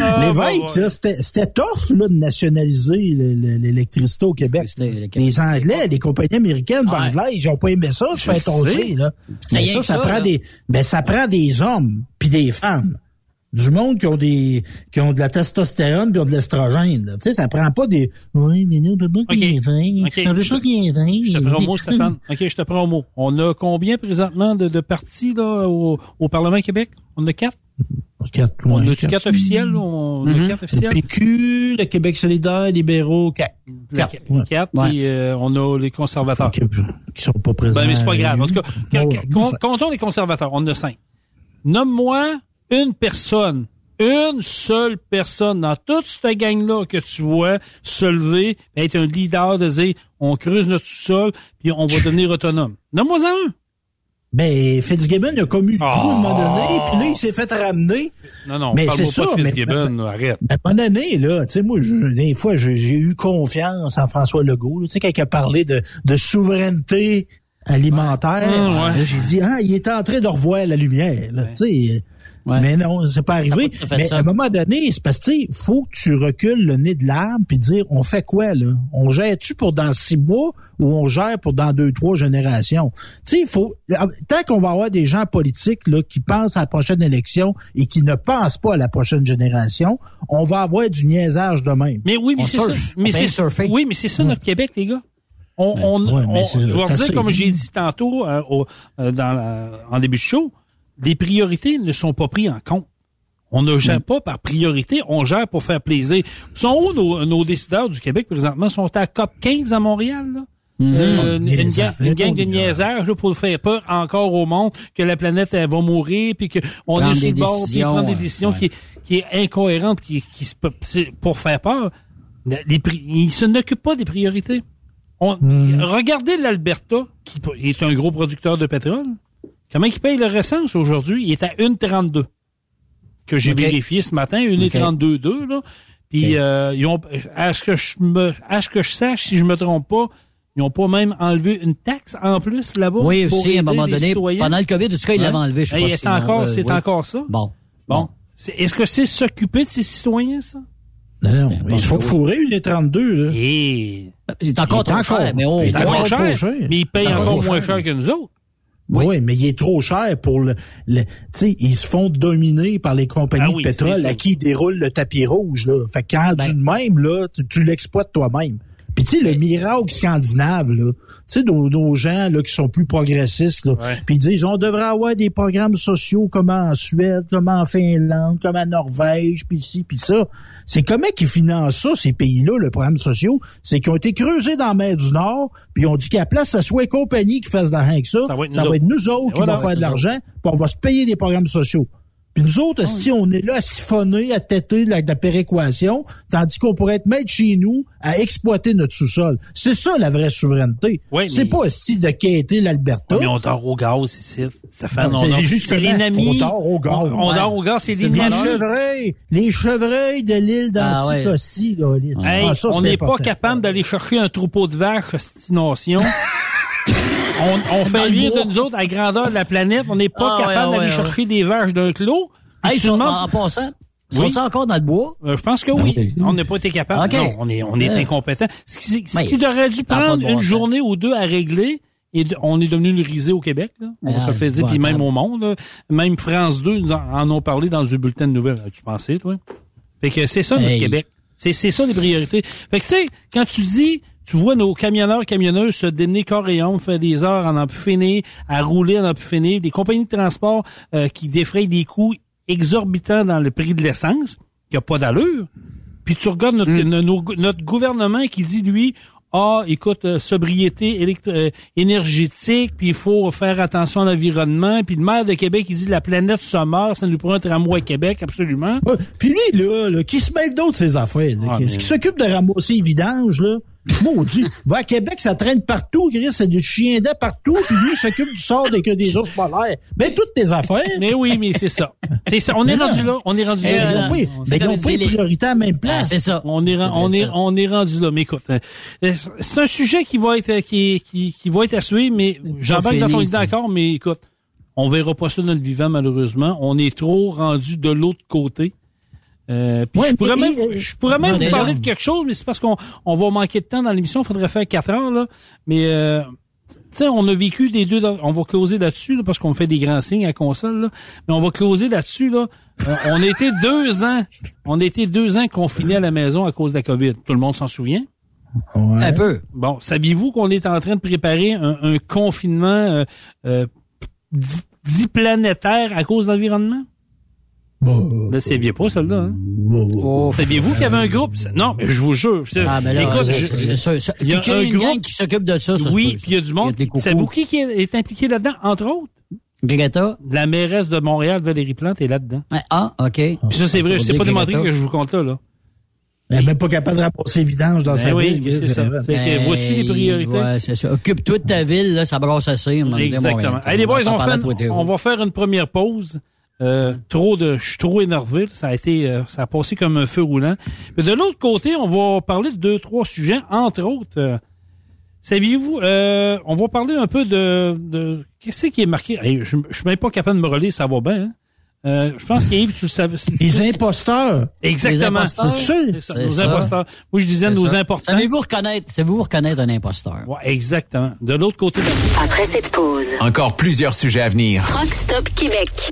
Ah, Lévesque, bon, là, c'était c'était tough là, de nationaliser le- le- l'électricité au Québec. C'était- Les Anglais, les compagnies américaines, Ouais. anglaises, ils ont pas aimé ça, se faire sais. tonger, là. Mais ça, ça ça, prend là. des, ben, ça prend des hommes puis des femmes. Du monde qui ont des, qui ont de la testostérone puis ont de l'estrogène. Tu sais, ça prend pas des, oui, mais nous, on peut pas qu'il y ait vingt. Ok. On peut Je- pas qu'il y ait. Je te prends au mot, Stéphane. OK, je te prends au mot. On a combien présentement de, de partis là, au, au Parlement Québec? On a quatre? Quatre, On a-tu quatre. quatre officiels? là? On a Mhm. quatre Le officiels? PQ, le Québec solidaire, libéraux, quatre. Le- Quatre, ouais. Quatre, Ouais. puis euh, on a les conservateurs. Qui, qui sont pas présents. Ben, mais c'est pas grave. En tout cas, ça- comptons les conservateurs. On en a cinq. Nomme-moi une personne, une seule personne dans toute cette gang-là que tu vois se lever, être un leader de dire on creuse notre sous-sol, puis on va devenir autonome. Nomme-moi un. Ben, Fitzgibbon, il a le coup à un moment donné, puis là, il s'est fait ramener. Non, non, Mais c'est pas ça, mais- Fitzgibbon, arrête. Ben, à un moment donné, là, tu sais, moi, je- des fois, j'ai eu confiance en François Legault. Tu sais, quand il a parlé de, de souveraineté alimentaire. Ah, ouais. J'ai dit, ah, il est en train de revoir la lumière. Là, tu sais. Ouais. Mais non, c'est pas arrivé. Pas Mais ça. à un moment donné, c'est parce que tu sais, faut que tu recules le nez de l'arbre puis dire, on fait quoi là? On gère-tu pour dans six mois ou on gère pour dans deux trois générations? Tu sais, il faut tant qu'on va avoir des gens politiques là qui pensent à la prochaine élection et qui ne pensent pas à la prochaine génération, on va avoir du niaisage de même. Mais oui, mais c'est ça. Mais c'est surfer. Oui, mais c'est ça notre Québec, les gars. On, on, Ouais, on- je vais dire, comme j'ai dit tantôt euh, au- euh, dans la- en début de show, les priorités ne sont pas prises en compte. On ne gère pas par priorité, on gère pour faire plaisir. Sont où nos, nos décideurs du Québec présentement? Sont à COP 15 à Montréal? Là? Euh, une, une gang, une gang de niaisages là, pour faire peur encore au monde que la planète elle va mourir puis que on Prendre est sur le bord puis prendre des décisions Ouais. qui, qui est incohérente qui, qui se pour faire peur. Les, ils se n'occupent pas des priorités. On, Regardez l'Alberta, qui est un gros producteur de pétrole. Comment il paye leur essence aujourd'hui? Il est à 1,32. Que j'ai vérifié ce matin, 1,32,2, là. Puis, euh, ils ont, à ce que je me, à ce que je sache, si je me trompe pas, ils ont pas même enlevé une taxe en plus là-bas. Oui, pour aussi, à un aider moment donné, citoyens. pendant le COVID, en tout cas, ils l'avaient enlevé, je c'est si, encore, euh, c'est oui. encore ça. Bon. Bon. Est-ce que c'est s'occuper de ces citoyens, ça? Non, non, bon, il faut fourrer une 32 là. Et, Il est encore Il est trop cher, mais on il est encore cher, cher. mais ils payent C'est encore encore moins cher. cher que nous autres. Oui. Oui, mais il est trop cher pour le, le tu sais, ils se font dominer par les compagnies Ah oui, de pétrole à qui ils déroulent le tapis rouge, là. Fait que quand Ben- tu de même, là, tu, tu l'exploites toi-même. Tu sais, le miracle scandinave, là, tu sais, nos, nos gens, là, qui sont plus progressistes, là, puis ils disent, on devrait avoir des programmes sociaux comme en Suède, comme en Finlande, comme en Norvège, puis ci, puis ça. C'est comment qu'ils financent ça, ces pays-là, le programme sociaux? C'est qu'ils ont été creusés dans la mer du Nord, puis ils ont dit qu'à la place, que ce soit les compagnies qui fassent de l'argent avec ça, Ça va être ça nous va être autres. nous autres Et qui voilà, vont faire de l'argent, puis on va se payer des programmes sociaux. Puis nous autres, si on est là à siphonner, à têter de la, la péréquation, tandis qu'on pourrait être maître chez nous à exploiter notre sous-sol. C'est ça la vraie souveraineté. Oui, c'est mais- pas si de quêter l'Alberta. Mais on dort au gaz ici. Ça fait Non, on c'est dort- justement, c'est l'ennemi. on dort au gaz. On, on Ouais. dort au gaz, c'est les l'ennemi. chevreuils, les chevreuils de l'île Ah ouais. d'Anticosti, les- Hey, Ah, on n'est pas capable d'aller chercher un troupeau de vaches, destination. on on fait rire de nous autres à la grandeur de la planète. On n'est pas Ah capable ouais, d'aller ouais. chercher des vaches d'un clos. Hey, sont- demandes- en passant, Oui. sont-ils encore dans le bois? Euh, je pense que oui. oui. On n'a pas été capable. Non, on est, on est Ouais. incompétent. Ce qui, ce qui aurait dû prendre bon une sens. journée ou deux à régler, et on est devenu une risée au Québec. Là. On Ah, se fait dire, puis même au monde. là. Même France 2 nous en, en ont parlé dans le bulletin de nouvelles. Tu pensais, toi? Fait que c'est ça, notre Hey. Québec. C'est, c'est ça les priorités. Fait que tu sais, quand tu dis, tu vois nos camionneurs, camionneuses se donner corps et âme, faire des heures en en plus finir, à rouler en en plus finir, des compagnies de transport euh, qui défrayent des coûts exorbitants dans le prix de l'essence, qui a pas d'allure. Puis tu regardes notre, no- nos- notre gouvernement qui dit, lui, ah, écoute, euh, sobriété euh, énergétique, puis il faut faire attention à l'environnement. Puis le maire de Québec, il dit, la planète se meurt, ça nous prend un tramway à Québec, absolument. Ouais. Puis lui, là, là, qui se mêle d'autres ses affaires, là, Ah, qui, mais- qui s'occupe de ramasser les vidanges, là? Maudit. Va à Québec, ça traîne partout, Chris, c'est du chien d'air partout, puis lui, il s'occupe du sort des, que des ours polaires. Mais toutes tes affaires. Mais oui, mais c'est ça. C'est ça. On est rendu là. On est rendu Eh, là. n'ont c'est mais ils comme ont pas les priorités à la même Ah, place. c'est ça. On est, on est, on est rendu là. Mais écoute, euh, c'est un sujet qui va être, qui, qui, qui va être à suivre, mais j'embarque dans ton idée d'accord, mais écoute, on verra pas ça dans le vivant, malheureusement. On est trop rendu de l'autre côté. Euh, puis Ouais, je pourrais même, et- je pourrais même vous parler de quelque chose, mais c'est parce qu'on on va manquer de temps dans l'émission. Il faudrait faire quatre heures, là. Mais, euh, tu sais, on a vécu les deux, dans- on va closer là-dessus, là, parce qu'on fait des grands signes à la console, là. Mais on va closer là-dessus, là. Euh, on a été deux ans, on a été deux ans confinés à la maison à cause de la COVID. Tout le monde s'en souvient? Ouais. Un peu. Bon, saviez-vous qu'on est en train de préparer un, un confinement euh, euh, à cause de l'environnement? Bon, Ne saviez pas, celle-là, hein? Oh, Saviez-vous qu'il y avait un groupe? Non, mais je vous jure. c'est- Ah, mais là, écoute, c'est- je- c'est il y a un une gang groupe- qui s'occupe de ça, ça oui, puis il y a du monde. coucous. Savez-vous qui qui est, impliqué là-dedans, entre autres? Greta. La mairesse de Montréal, Valérie Plante, est là-dedans. Ouais, Ah, OK. Puis ça, c'est vrai. pour C'est pas démontré que je vous compte là, là. Elle est même pas capable de ramasser les vidanges dans Ben sa oui, ville. c'est ça. vrai. Fait que, vois-tu les priorités? Ouais, c'est ça. Occupe-toi de ta ville, là, ça brasse assez. Exactement. Allez, les boys, on, fait on va faire une première pause. Euh, trop de, je suis trop énervé. Ça a été, euh, ça a passé comme un feu roulant. Mais de l'autre côté, on va parler de deux, trois sujets, entre autres. euh, Saviez-vous, euh, on va parler un peu de, de qu'est-ce qui est marqué? Hey, je, je suis même pas capable de me relayer, ça va bien. Hein? Euh, je pense qu'Yves, tu le savais. Les imposteurs. Exactement. Les imposteurs. C'est ça, nos ça. imposteurs. Moi, je disais nos ça. importants. Savez-vous reconnaître, savez-vous reconnaître un imposteur? Ouais, exactement. De l'autre côté de Après cette pause, Encore plusieurs sujets à venir. Truck Stop Québec.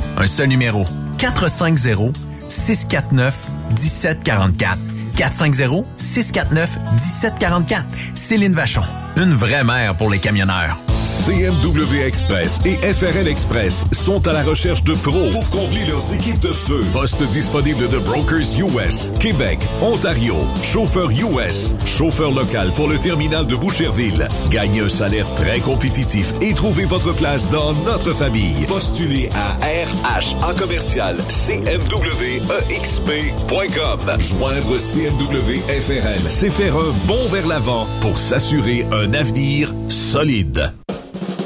Un seul numéro. 450 649 1744. 450 649 1744. Céline Vachon. Une vraie mère pour les camionneurs. CMW Express et FRL Express sont à la recherche de pros pour combler leurs équipes de feu. Poste disponible de Brokers US, Québec, Ontario, chauffeur US, chauffeur local pour le terminal de Boucherville. Gagnez un salaire très compétitif et trouvez votre place dans notre famille. Postulez à RH en commercial CMWEXP.com. Joindre CMW FRL, c'est faire un bond vers l'avant pour s'assurer un avenir solide.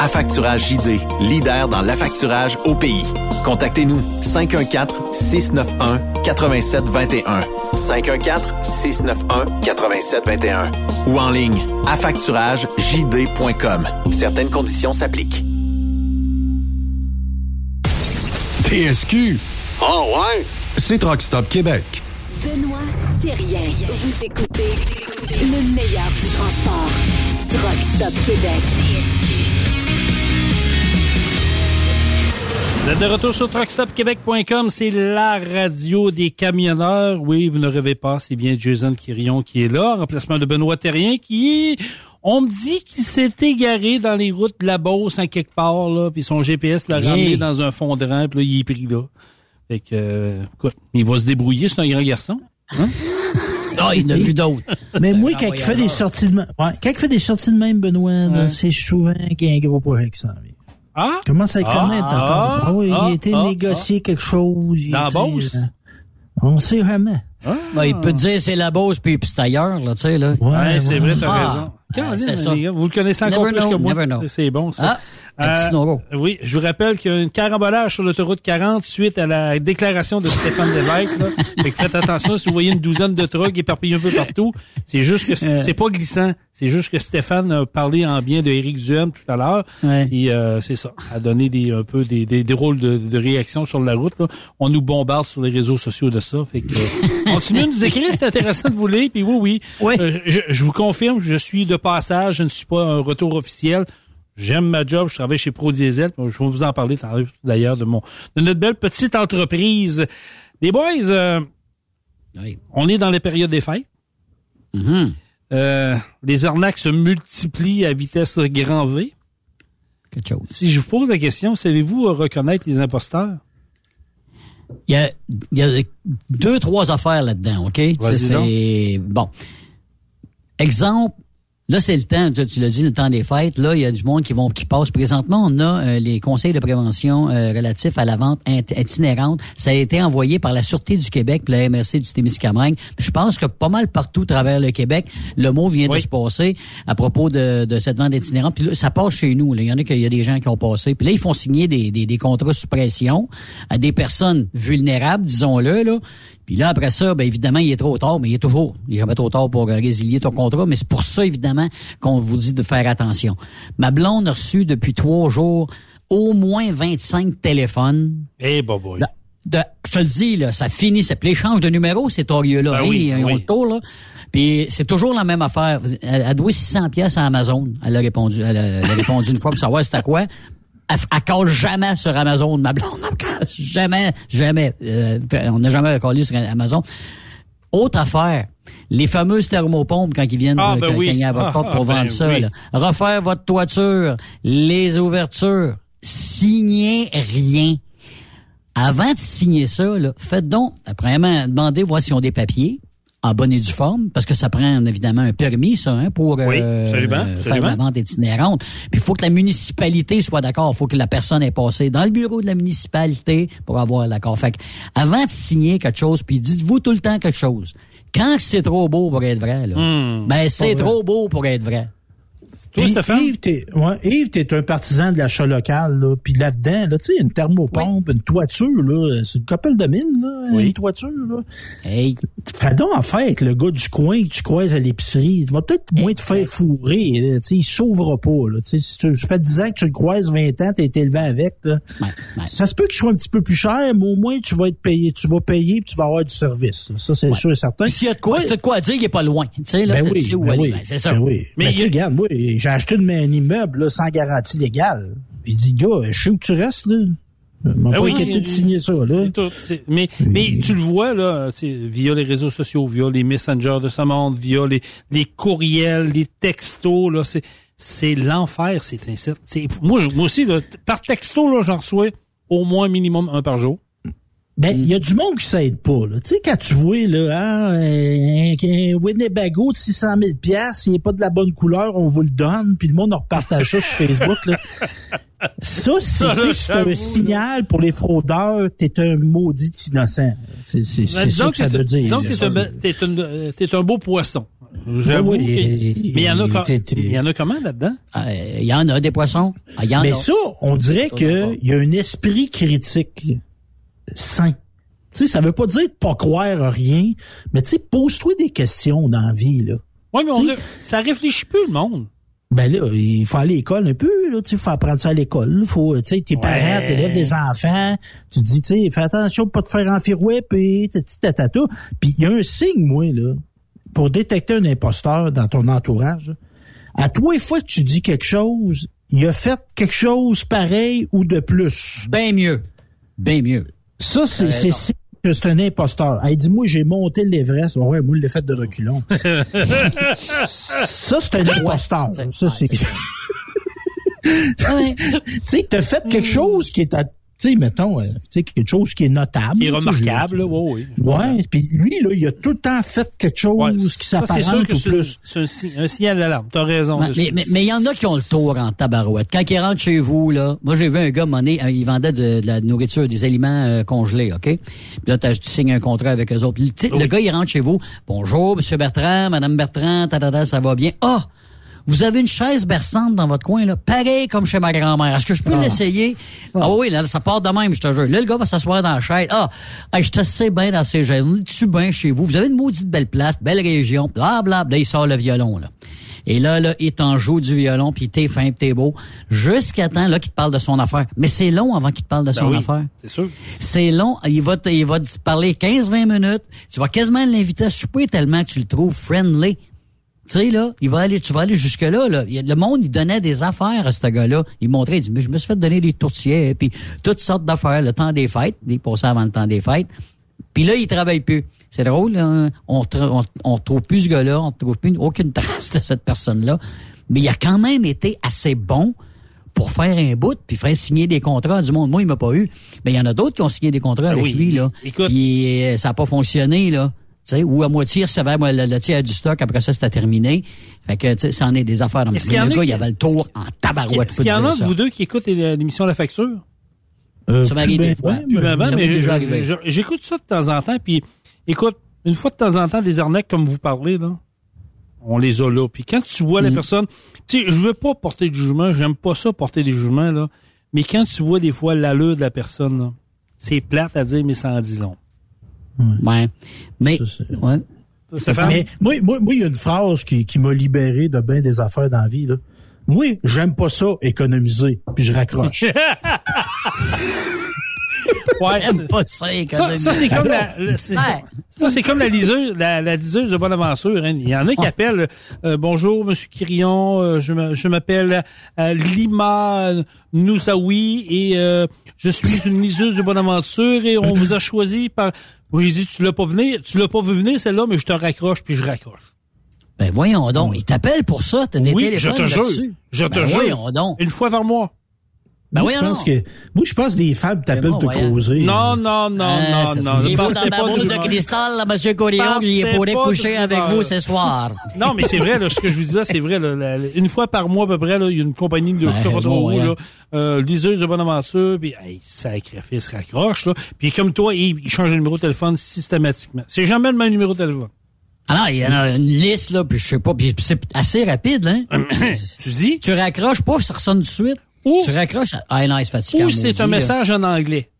Affacturage JD, leader dans l'affacturage au pays. Contactez-nous 514-691-8721. 514-691-8721. Ou en ligne, affacturagejd.com. Certaines conditions s'appliquent. TSQ. Oh ouais? C'est Truck Stop Québec. Benoît Thérien. Vous écoutez le meilleur du transport. Truck Stop Québec. Vous êtes de retour sur truckstopquebec.com, c'est la radio des camionneurs. Oui, vous ne rêvez pas, c'est bien Jason Quirion qui est là, en remplacement de Benoît Terrien qui on me dit qu'il s'est égaré dans les routes de la Beauce en quelque part là, puis son GPS l'a ramené dans un fond de rampe, là, il est pris là. Fait que euh, écoute, il va se débrouiller, c'est un grand garçon. Hein? Ah, il en a vu d'autres. Mais moi, quand il fait des sorties de même, ouais, quand il fait des sorties de même, Benoît, Ouais. c'est souvent qu'il y a un gros projet qui s'en vient. Ah? Comment ça le Ah, connaître ah, encore? Ah oui, ah, il a été ah, négocié quelque chose. Dans a été, Beauce? euh, On sait jamais. Ben, il peut te dire c'est la Beauce puis, puis c'est ailleurs, là, tu sais, là. Ouais, c'est vrai, t'as Ah, raison. Ah, Caroline, c'est ça. les gars, vous le connaissez encore Never plus know, que moi. C'est bon, ça. Ah, Noro. oui, je vous rappelle qu'il y a une carambolage sur l'autoroute 40 suite à la déclaration de Stéphane Lévesque. Là. Fait que faites attention si vous voyez une douzaine de trucks éparpillés un peu partout. C'est juste que c'est pas glissant. C'est juste que Stéphane a parlé en bien de Éric Duhem tout à l'heure. Ouais. Et euh, c'est ça. Ça a donné des un peu des, des, des rôles de, de réaction sur la route. là. On nous bombarde sur les réseaux sociaux de ça. Fait que euh, continuez de nous écrire, c'est intéressant de vous lire. Puis oui, oui. Oui. Euh, je, je vous confirme, je suis de passage, je ne suis pas un retour officiel. J'aime ma job, je travaille chez Pro Diesel. Je vais vous en parler d'ailleurs de mon de notre belle petite entreprise. Les boys, euh, Oui. on est dans les périodes des fêtes. Euh, les arnaques se multiplient à vitesse grand V. Quelque chose. Si je vous pose la question, savez-vous reconnaître les imposteurs? Il y a, il y a deux, trois affaires là-dedans, OK? C'est- Bon. Exemple, là, c'est le temps, tu, tu l'as dit, le temps des fêtes. Là, il y a du monde qui vont qui passe. Présentement, on a euh, les conseils de prévention euh, relatifs à la vente itinérante. Ça a été envoyé par la Sûreté du Québec puis la MRC du Témiscamingue. Je pense que pas mal partout à travers le Québec, le mot vient Oui. de se passer à propos de, de cette vente itinérante. Puis là, ça passe chez nous. là. Il y en a qu'il y a des gens qui ont passé. Puis là, ils font signer des, des, des contrats sous pression à des personnes vulnérables, disons-le. Là. Puis là, après ça, ben évidemment, il est trop tard, mais il est toujours, il est jamais trop tard pour euh, résilier ton contrat. Mais c'est pour ça, évidemment, qu'on vous dit de faire attention. Ma blonde a reçu depuis trois jours au moins 25 téléphones. Eh, bah, boy. De- de- je te le dis, là, ça finit. C'est l'échange de numéros, ces torieux-là. Ben hein, oui, ils ont oui. le tour, là. Puis c'est toujours la même affaire. Elle, elle doit 600 pièces à Amazon. Elle a répondu, elle a, elle a répondu une fois pour savoir c'était quoi. Elle, elle colle jamais sur Amazon, ma blonde. elle Jamais, jamais. Euh, on n'a jamais collé sur Amazon. Autre affaire, les fameuses thermopompes quand ils viennent, Ah, ben oui. a votre Ah, porte pour ah, ben vendre ça. oui. là. Refaire votre toiture, les ouvertures, signez rien. Avant de signer ça, là, faites donc, premièrement, demandez voir s'ils ont des papiers en bonne et due forme, parce que ça prend évidemment un permis, ça, hein, pour Oui, euh, absolument, euh, faire absolument. la vente itinérante. Puis il faut que la municipalité soit d'accord. Il faut que la personne ait passé dans le bureau de la municipalité pour avoir l'accord. Fait que, avant de signer quelque chose, puis dites-vous tout le temps quelque chose. Quand c'est trop beau pour être vrai, là, Hmm. ben c'est trop beau pour être vrai. Toi, Stéphane? Yves, t'es, ouais, t'es un partisan de l'achat local, là. Puis là-dedans, là, tu sais, une thermopompe, une toiture, là, c'est une couple de mine, là, Oui. une toiture, là. Hey, Fais donc en fait avec le gars du coin que tu croises à l'épicerie. Il va peut-être moins te faire fourrer, là, tu sais, il sauvera pas, là. Tu sais, si tu, ça fait 10 ans que tu le croises, 20 ans, été élevé avec, là. ouais, ouais. Ça se peut qu'il soit un petit peu plus cher, mais au moins, tu vas être payé, tu vas payer puis tu vas avoir du service. là. Ça, c'est sûr et certain. S'il y a de quoi, Ouais. si t'as de quoi à dire, il est pas loin. Tu sais, là, Ben oui, ben oui, Ben, c'est ça. ben oui. Mais il regarde, moi, j'ai acheté un, un immeuble là, sans garantie légale. Puis il dit, gars, je sais où tu restes, là. M'a Ben pas oui, inquiété de signer ça, là. tout. Mais, mais tu le vois, là, via les réseaux sociaux, via les messengers de ce monde, via les, les courriels, les textos, là, c'est, c'est l'enfer, c'est incert. C'est, moi, moi aussi, là, par texto, là, j'en reçois au moins minimum un par jour. Ben, il y a du monde qui s'aide pas, là. Tu sais, quand tu vois, là, ah, un, un Winnebago de 600 000 piastres, il est pas de la bonne couleur, on vous le donne, puis le monde en repartage ça sur Facebook, là. Ça, c'est, un là. signal pour les fraudeurs, t'es un maudit innocent. C'est, c'est, Ben, c'est ça disons que ça t'es- veut dire. disons que C'est t'es un, beau poisson. J'avoue. Oui, que- oui, mais il y en a, il y en a comment là-dedans? Euh, Il y en a des poissons. Ah, il y en Mais a. ça, on dirait qu'il y a un esprit critique sain. Tu sais, ça veut pas dire de pas croire à rien, mais tu sais, pose-toi des questions dans la vie, là. Oui, mais on ça réfléchit plus le monde. Ben là, il faut aller à l'école un peu, là, tu sais, faut apprendre ça à l'école. Faut, tu sais, tes parents, t'élèves des enfants, tu dis, tu sais, fais attention de pas te faire enfirouer, puis tatata. Puis il y a un signe, moi, là, pour détecter un imposteur dans ton entourage. À toi, fois que tu dis quelque chose, il a fait quelque chose pareil ou de plus? Bien mieux. Bien mieux. Ça, c'est, Euh, c'est, un imposteur. Hey, dis-moi, j'ai monté l'Everest. Ouais, moi, je l'ai fait de reculons. ça, c'est un imposteur. Ça, c'est... tu sais, t'as fait quelque chose qui est à, tu sais, mettons, euh, tu sais, quelque chose qui est notable. Qui est remarquable, là, oui, oui. Ouais, puis lui, là, il a tout le temps fait quelque chose Ouais, qui ça, c'est sûr s'apparente que au c'est plus. c'est un, si- un signal d'alarme. T'as raison. Ouais, mais mais- mais il y en a qui ont le tour en tabarouette. Quand ils rentrent chez vous, là, moi j'ai vu un gars, donné, euh, il vendait de, de la nourriture, des aliments euh, congelés, OK? Puis là, tu signes un contrat avec eux autres. Le, tu sais, le gars, il rentre chez vous. Bonjour, Monsieur Bertrand, Madame Bertrand, tatata, ça va bien. Ah! Vous avez une chaise berçante dans votre coin, là, pareil comme chez ma grand-mère. Est-ce que je peux l'essayer? Ah. oui, là, ça part de même, je te jure. Là, le gars va s'asseoir dans la chaise. Ah, hey, je te sais bien dans ces chaises. On est-tu bien chez vous? Vous avez une maudite belle place, belle région, bla, bla, Là, il sort le violon, là. Et là, là, il t'en joue du violon, puis t'es fin, t'es beau, jusqu'à temps là qu'il te parle de son affaire. Mais c'est long avant qu'il te parle de Ben son oui, affaire. C'est sûr. C'est long. Il va te, il va te parler 15-20 minutes. Tu vas quasiment l'inviter à souper tellement que tu le trouves friendly. Tu sais, là, il va aller, tu vas aller jusque-là, là. Le monde, il donnait des affaires à ce gars-là. Il montrait, il dit, mais je me suis fait donner des tourtières, puis toutes sortes d'affaires, le temps des fêtes. Il passait avant le temps des fêtes. Puis là, il travaille plus. C'est drôle, hein? on, on, on trouve plus ce gars-là, on trouve plus aucune trace de cette personne-là. Mais il a quand même été assez bon pour faire un bout puis faire signer des contrats du monde. Moi, il m'a pas eu. Mais il y en a d'autres qui ont signé des contrats avec oui. lui, là. Écoute. Puis euh, ça a pas fonctionné, là. Tu sais, ou à moitié, il recevait moi, le, le tiers du stock, après ça, c'était terminé. Fait que, tu sais, ça en est des affaires. Est-ce Mais qu'il y en a gars, qui- il avait le tour en tabarouette, Est-ce qu'il y en a de vous deux qui écoutent l'émission La Facture? Euh, Ça m'arrive des ben- fois. je- j'écoute ça de temps en temps, puis écoute, une fois de temps en temps, des arnaques comme vous parlez, là, on les a là. Puis quand tu vois la Mm. personne, tu sais, je veux pas porter de jugement, j'aime pas ça porter des jugements, là, mais quand tu vois des fois l'allure de la personne, là, c'est plate à dire, mais ça en dit long. Ouais. Mais, Ça, ouais. Stéphane? Mais moi, moi, moi, il y a une phrase qui, qui m'a libéré de bien des affaires dans la vie. Là. Moi, j'aime pas ça, économiser, puis je raccroche. Ouais, J'aime c'est- pas ça, ça, c'est comme la, la- c'est- Ouais. ça, c'est comme la liseuse, la, la liseuse de Bonaventure. hein. Il y en a qui Ouais. appellent euh, Bonjour, Monsieur Quirion, euh, je m'a- je m'appelle euh, Lima Noussaoui et euh, je suis une liseuse de Bonaventure et on vous a choisi par. Oui, j'ai dit tu l'as pas venir, tu l'as pas vu venir celle-là, mais je te raccroche puis je raccroche. Ben voyons donc, il t'appelle pour ça, t'as des Oui, téléphones je te jure. là-dessus. Je te Ben jure. voyons donc. Une fois par mois. Ben moi, voyons je pense que, moi, je pense que des femmes t'appellent bon, te causer. Non, non, non, Ah, non, non. Il faut dans ma boule de cristal, là, monsieur Corillon, puis il pourrait coucher avec vous ce soir. Non, mais c'est vrai, là, ce que je vous disais, c'est vrai. Là, une fois par mois, à peu près, là, il y a une compagnie de où, ouais. là, euh, liseuse de Bonaventure, puis hey, sacrifice raccroche. Là. Puis comme toi, il, il change de numéro de téléphone systématiquement. C'est jamais le même numéro de téléphone. Alors, il y en a une liste, là, puis je sais pas, puis c'est assez rapide, hein? tu dis? Tu raccroches pas, ça ressonne tout de suite. Ou, Tu raccroches, ah non, ou c'est un message en anglais.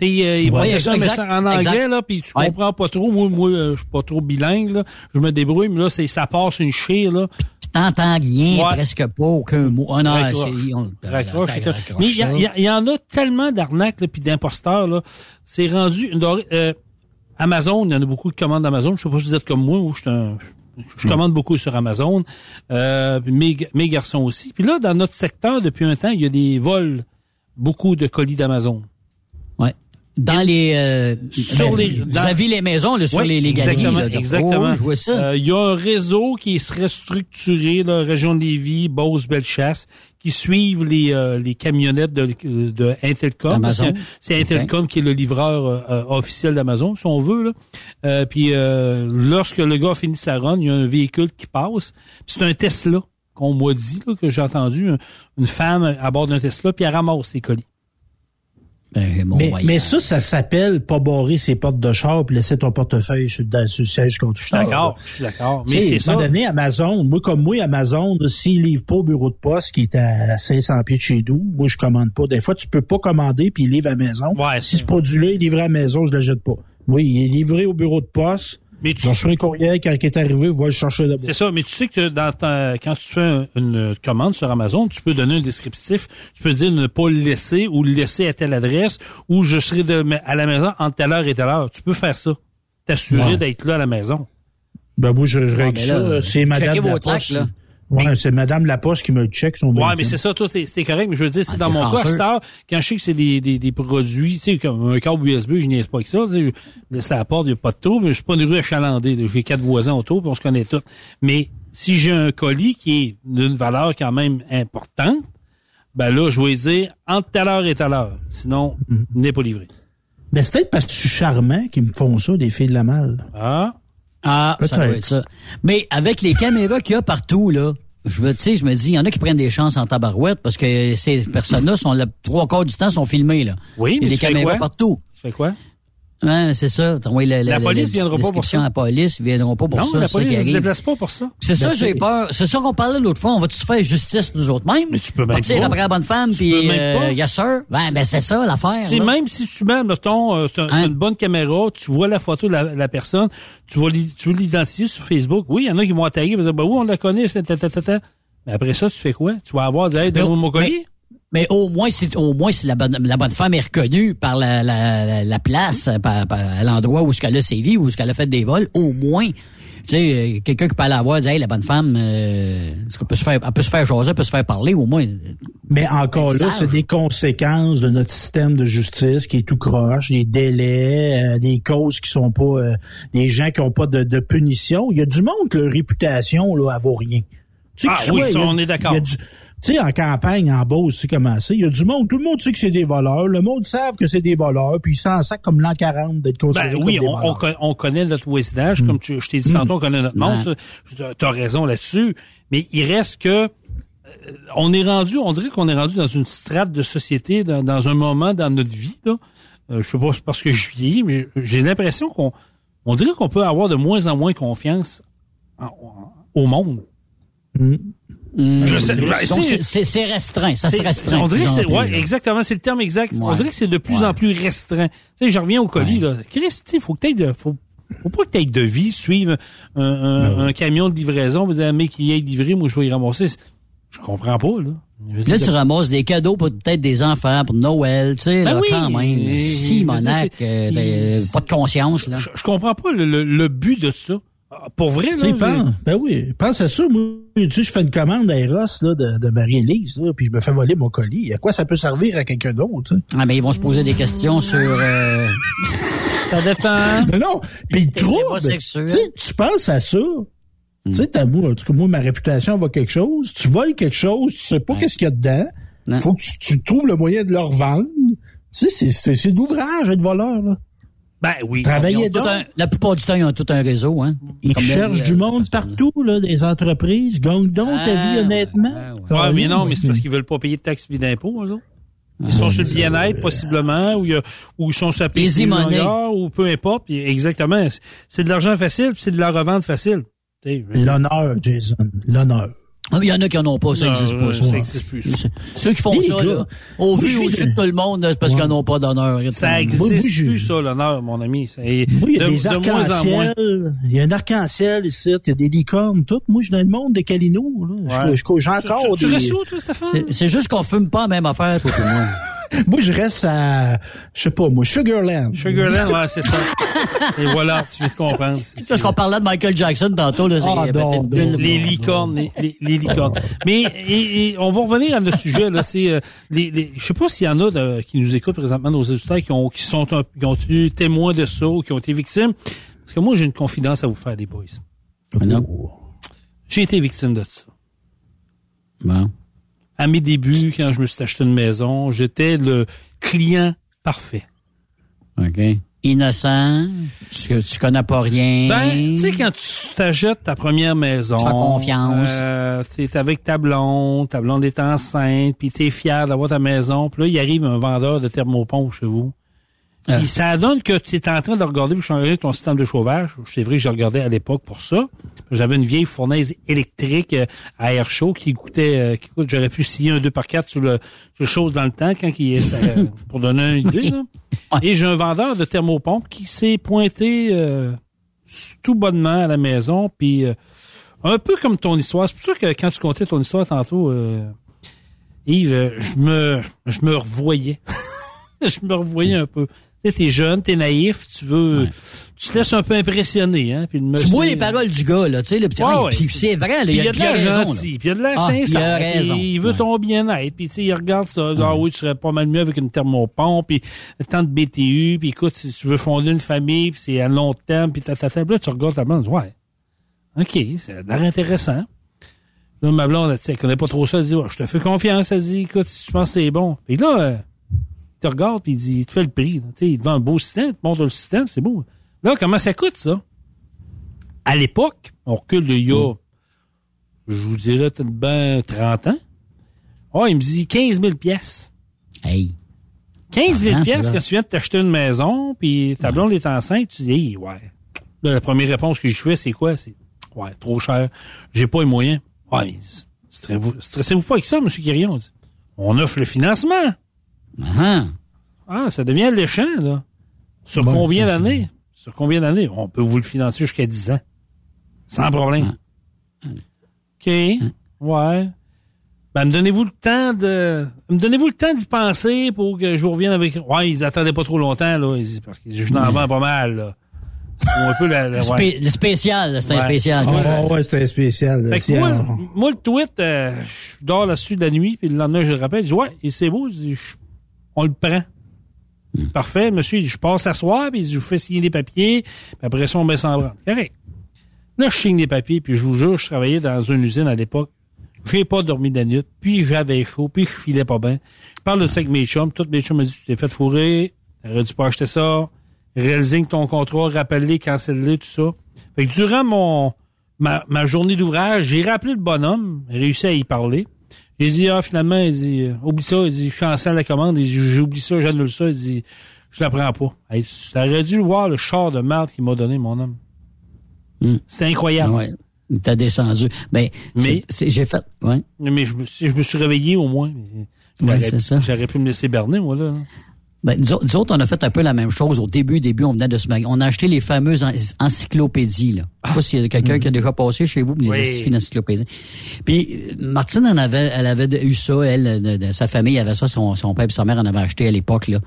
Tu sais, euh, il va Ouais, faire un exact, message en anglais, exact. là, puis tu Ouais. comprends pas trop. Moi, moi euh, je suis pas trop bilingue, là. Je me débrouille, mais là, c'est, ça passe une chire, là. Puis t'entends rien, Ouais. presque pas, aucun mot. Ah non, c'est... on- Raccroche, raccroche. Mais il y, a- ça. il y a- il y en a tellement d'arnaques là, puis d'imposteurs là. C'est rendu une euh, Amazon, il y en a beaucoup qui commandent Amazon. Je sais pas si vous êtes comme moi ou je suis un- je commande beaucoup sur Amazon. Euh, mes, mes garçons aussi. Puis là, dans notre secteur, depuis un temps, il y a des vols, beaucoup de colis d'Amazon. Dans les... Euh, Sur ben, les- Vous dans- avez les maisons, là, sur Oui, les, les galeries. exactement, là, de- exactement. Oh, je vois ça. Euh, Il y a un réseau qui serait structuré, la région de Lévis, Beauce, Bellechasse, qui suivent les, euh, les camionnettes de, de Intelcom. Amazon. C'est Intelcom qui est le livreur euh, euh, officiel d'Amazon, si on veut. Là. Euh, puis euh, lorsque le gars finit sa run, il y a un véhicule qui passe. C'est un Tesla qu'on m'a dit, là, que j'ai entendu, un- une femme à bord d'un Tesla, puis elle ramasse ses colis. Ben, mon Mais, mais ça, ça s'appelle pas barrer ses portes de char puis laisser ton portefeuille sur, dans, sur le siège conducteur. D'accord, je suis d'accord. Mais c'est à un ça. moment donné, Amazon, moi, comme moi, Amazon, s'il livre pas au bureau de poste qui est à 500 pieds de chez nous, moi, je commande pas. Des fois, tu peux pas commander puis il livre à la maison. Ouais, si ce produit-là est livré à la maison, je le jette pas. Oui, il est livré au bureau de poste. Mais tu- courriel quand il est arrivé, va le chercher là-bas. C'est ça, mais tu sais que dans ta- quand tu fais un- une commande sur Amazon, tu peux donner un descriptif. Tu peux dire ne pas le laisser ou le laisser à telle adresse ou je serai de, à la maison entre telle heure et telle heure. Tu peux faire ça. T'assurer Ouais. d'être là à la maison. Ben, moi, je, je règle mais ça. là, C'est Madame vos là. Ouais, c'est Madame Laposte qui me check son Ouais, mais c'est ça, toi, c'est c'est correct, mais je veux dire, c'est Ah, dans mon cas, chanceux. heure, quand je sais que c'est des, des, des produits, tu sais, comme un câble USB, je niaise pas avec ça, tu sais, je laisse à la porte, il n'y a pas de trou, mais je suis pas une rue achalandée, là. j'ai quatre voisins autour, puis on se connaît tous. Mais si j'ai un colis qui est d'une valeur quand même importante, ben là, je vais dire entre telle heure et telle heure. Sinon, Mhm. n'est pas livré. Mais c'est peut-être parce que je suis charmant qu'ils me font ça, des filles de la malle. Ah, Ah, ça doit être ça. Mais avec les caméras qu'il y a partout, là, je me, tu sais, je me dis, il y en a qui prennent des chances en tabarouette parce que ces personnes-là sont, trois quarts du temps, sont filmées, là. Oui, Il y mais a des caméras quoi? partout. tu fais quoi? Ouais, c'est ça. T'as envoyé la, la, La police la viendra pas pour ça? à la police, ils viendront pas pour non, ça. la c'est ça police ne se déplace pas pour ça. C'est ça, Ben, j'ai peur. C'est ça qu'on parlait l'autre fois. On va-tu se faire justice nous autres mêmes? Mais tu peux même Partir pas. après la bonne femme, puis euh, yes sir. Ben, ben c'est ça l'affaire. C'est même si tu mets, mettons, euh, t'as Hein? une bonne caméra, tu vois la photo de la, la personne, tu vas l'identifier sur Facebook. Oui, il y en a qui vont attaquer, ils vont dire, ben oui, on la connaît, c'est ta, ta, ta, ta. Mais après ça, tu fais quoi? Tu vas avoir, dire, hey, donne-moi mon colis? Mais au moins, si, au moins, si la bonne, la bonne femme est reconnue par la, la, la, la place, par, par à l'endroit où ce qu'elle a sévi, où ce qu'elle a fait des vols, au moins, tu sais, euh, quelqu'un qui peut aller la voir, dire, hey, la bonne femme, euh, est-ce qu'elle peut se faire, elle peut se faire jaser, elle peut se faire parler, au moins. Mais encore là, c'est des conséquences de notre système de justice qui est tout croche, des délais, euh, des causes qui sont pas, euh, des gens qui ont pas de, de punition. Il y a du monde que leur réputation là, elle vaut rien. Tu sais, Ah oui, soit, ça, a- on est d'accord. Tu sais, en campagne, en Beauce, tu sais comment c'est? Il y a du monde, tout le monde sait que c'est des voleurs. Le monde savent que c'est des voleurs, puis ils s'en sacent comme l'an 40 d'être considérés Ben oui, comme des on, voleurs. con- on connaît notre voisinage, comme tu, je t'ai dit tantôt, on connaît notre monde. Ça. Tu as raison là-dessus. Mais il reste que euh, on est rendu, on dirait qu'on est rendu dans une strate de société, dans, dans un moment dans notre vie. Là. Euh, je sais pas si c'est parce que je vieillis, mais j'ai l'impression qu'on on dirait qu'on peut avoir de moins en moins confiance en- en- au monde. Je sais, ben, c'est- restreint, ça se C'est- restreint. On dirait c'est, ouais, là. exactement, c'est le terme exact. On dirait que c'est de plus Ouais. en plus restreint. Tu sais, je reviens au colis, là. Christy, faut que de, faut, faut pas que t'aies de vie, suivre un, un, Ben un camion de livraison, vous avez un mec qui est livré, moi je vais y ramasser. Je comprends pas, là. Là, tu ramasses des cadeaux pour peut-être des enfants, pour Noël, tu sais, Ben là, oui, quand même. Si, monac, euh, pas de conscience, là. je, je comprends pas le, le, le but de ça. Ah, Pour vrai, là. Pense, ben oui, pense à ça. Moi, tu sais, je fais une commande à Eros là, de, de Marie-Élise, là, puis je me fais voler mon colis. À quoi ça peut servir à quelqu'un d'autre? tu sais? Ah, mais ils vont se poser des questions sur... euh, Ça dépend. Non, non. Puis le C'est pas trouble, tu sexuel. sais, tu penses à ça. Hmm. Tu sais, t'as moi, en tout cas, moi, ma réputation va quelque chose. Tu voles quelque chose, tu sais pas Ouais. qu'est-ce qu'il y a dedans. Non. Faut que tu, tu trouves le moyen de le revendre. Tu sais, c'est- c'est c'est d'ouvrage, être voleur, là. Ben oui. tout donc. un- la plupart du temps, ils ont tout un réseau, hein. Ils Comme cherchent du le- monde partout, là, des entreprises. Gagne donc ta Ah, vie honnêtement. ouais, ouais. Mais non, mais c'est parce qu'ils veulent pas payer de taxes et d'impôts, eux autres. Ils sont sur le bien-être, possiblement, ou, il y a- ou ils sont sur la Easy money. ou peu importe. exactement. C'est- de l'argent facile, puis c'est de la revente facile. L'honneur, Jason. L'honneur. Ah, mais il y en a qui en ont pas, ça n'existe pas, euh, ça. ça existe plus. ça. Ceux qui font Les ça, gars, là, vu j'ai- au-dessus de tout le monde, c'est parce Ouais. qu'ils n'ont pas d'honneur. Ça Moi, existe moi, j'ai- plus, ça, l'honneur, mon ami. Ça il y a de- des de moins en moins. arcs-en-ciel. Il y a un arc-en-ciel ici. Il y a des licornes, tout. Moi, je suis dans le monde des calinos. Là. Ouais. Je- je- J'ai encore Tu, tu des... restes où, toi, Stéphane? C'est- C'est juste qu'on fume pas la même affaire, toi et moi. Moi, je reste à, je sais pas, moi, Sugarland. Sugarland, ouais, c'est ça. Et voilà, tu viens de comprendre. Parce qu'on parlait de Michael Jackson tantôt, là, c'est Ah, non, non. Les licornes, les, les, les licornes. Mais et, et on va revenir à notre sujet là. C'est euh, les, les, je sais pas s'il y en a de- qui nous écoutent présentement nos auditeurs qui ont qui sont un- qui ont été témoins de ça ou qui ont été victimes. Parce que moi j'ai une confidence à vous faire, les boys. Non? J'ai été victime de ça. Bon. À mes débuts, quand je me suis acheté une maison, j'étais le client parfait. OK. innocent, tu, tu connais pas rien. Ben, tu sais, quand tu t'achètes ta première maison. Tu fais confiance. Euh, t'es avec ta blonde, ta blonde est enceinte, puis t'es fier d'avoir ta maison. Puis là, il arrive un vendeur de thermopompe chez vous. Ah. Puis ça donne que tu es en train de regarder pour changer ton système de chauffage. C'est vrai que je regardais à l'époque pour ça. J'avais une vieille fournaise électrique euh, à air chaud qui coûtait, euh, qui coûte, j'aurais pu scier un 2 par 4 sur le, sur le chose dans le temps quand il est, pour donner une idée. là. Et j'ai un vendeur de thermopompe qui s'est pointé euh, tout bonnement à la maison, puis euh, un peu comme ton histoire. C'est pour ça que quand tu comptais ton histoire tantôt, euh, Yves, euh, je me, je me revoyais. je me revoyais un peu. Tu sais, t'es jeune, t'es naïf, tu veux, tu te laisses un peu impressionner, hein. Puis Tu vois les paroles du gars, là, tu sais, le petit. Ouais, ouais. c'est vrai, là, il y a, de il a l'air raison. gentil, puis il y a de l'air Ah, il sincère. a raison. puis Il veut ton bien-être. Puis tu sais, il regarde ça. il dit, Ah oui, tu serais pas mal mieux avec une thermopompe, puis temps de BTU, puis écoute, si tu veux fonder une famille, puis c'est à long terme, puis ta ta ta. Là, tu regardes ta blonde, ouais, OK, ça a l'air intéressant. Là, ma blonde, elle, tu sais, elle connaît pas trop ça, elle dit, Ouais, je te fais confiance, elle dit, écoute, si tu penses que c'est bon. Puis là, euh, il te regarde, puis il dit, il te fait le prix. Tu sais, il te vend un beau système, il te montre le système, c'est beau. Là, comment ça coûte, ça? À l'époque, on recule de il y a, je vous dirais, peut-être ben 30 ans. Oh, il me dit 15 000 pièces. Hey. 15 000 Argent, pièces quand tu viens de t'acheter une maison, puis ta blonde est enceinte, tu dis, Hey, ouais. Là, la première réponse que je fais, c'est quoi? C'est, ouais, trop cher. J'ai pas les moyens. Ouais, mais stressez-vous, stressez-vous pas avec ça, M. Quirion. On offre le financement. Ah, Ah, ça devient léchant, là. Sur Bon, combien d'années? Sur combien d'années? On peut vous le financer jusqu'à 10 ans. Sans problème. OK. Ouais. Ben, me donnez-vous le temps de, me donnez-vous le temps d'y penser pour que je vous revienne avec, ouais, ils attendaient pas trop longtemps, là, parce que je n'en vends pas mal, là. Un peu la, la- le, ouais. spé- le spécial, là, c'est un spécial. Ah, ouais, c'était spécial. là. Moi, moi, le tweet, euh, je dors là-dessus de la nuit, puis le lendemain, je le rappelle, je dis, ouais, et c'est beau, je dis, je- on le prend. Parfait, monsieur, il dit, je passe s'asseoir, puis il dit, je vous fais signer des papiers, puis après ça, on met ça en branle. Correct. Là, je signe des papiers, puis je vous jure, je travaillais dans une usine à l'époque. J'ai pas dormi de la nuit, puis j'avais chaud, puis je filais pas bien. Je parle de ça avec mes chums, tous mes chums m'ont dit, tu t'es fait fourrer, t'aurais dû pas acheter ça, réaliser ton contrat, rappelle-les, cancelle-les, tout ça. Fait que durant mon, ma, ma journée d'ouvrage, j'ai rappelé le bonhomme, réussi à y parler. J'ai dit, ah, finalement, il dit, euh, oublie ça, il dit, je cancelle la commande, il dit, j'oublie ça, j'annule ça, il dit, je la prends pas. Hey, t'aurais dû voir le char de merde qu'il m'a donné, mon homme. Hmm. C'était incroyable. Ouais. Il t'a descendu. Ben, Mais- j'ai fait, ouais. Mais je me, si je me suis réveillé au moins. Ouais, c'est ça. J'aurais pu me laisser berner, moi, là. Ben, nous, autres- nous autres, on a fait un peu la même chose. Au début, début, on venait de se mag- On a acheté les fameuses en- encyclopédies, là. Je sais pas s'il y a quelqu'un qui a déjà passé chez vous, des Oui. astuces d'encyclopédies. Puis, euh, Martine en avait, elle avait eu ça, elle, de, de- sa famille avait ça, son, son père et sa mère en avaient acheté à l'époque, là.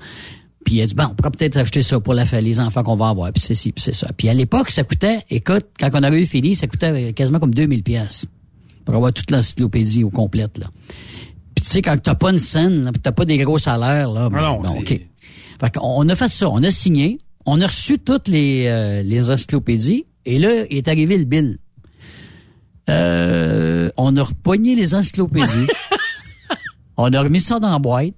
Puis elle dit, bon, on pourrait peut-être acheter ça pour la, les enfants qu'on va avoir. Puis c'est ci, puis c'est ça. Puis à l'époque, ça coûtait, écoute, quand on avait eu fini, ça coûtait quasiment comme 2000 pièces pour avoir toute l'encyclopédie au complète, là. Tu sais, quand t'as pas une scène, t'as pas des gros salaires, là, ben, Ah non, bon, c'est- OK. Fait qu'on on a fait ça, on a signé, on a reçu toutes les, euh, les encyclopédies, et là, est arrivé le bill. Euh, on a repogné les encyclopédies, on a remis ça dans la boîte,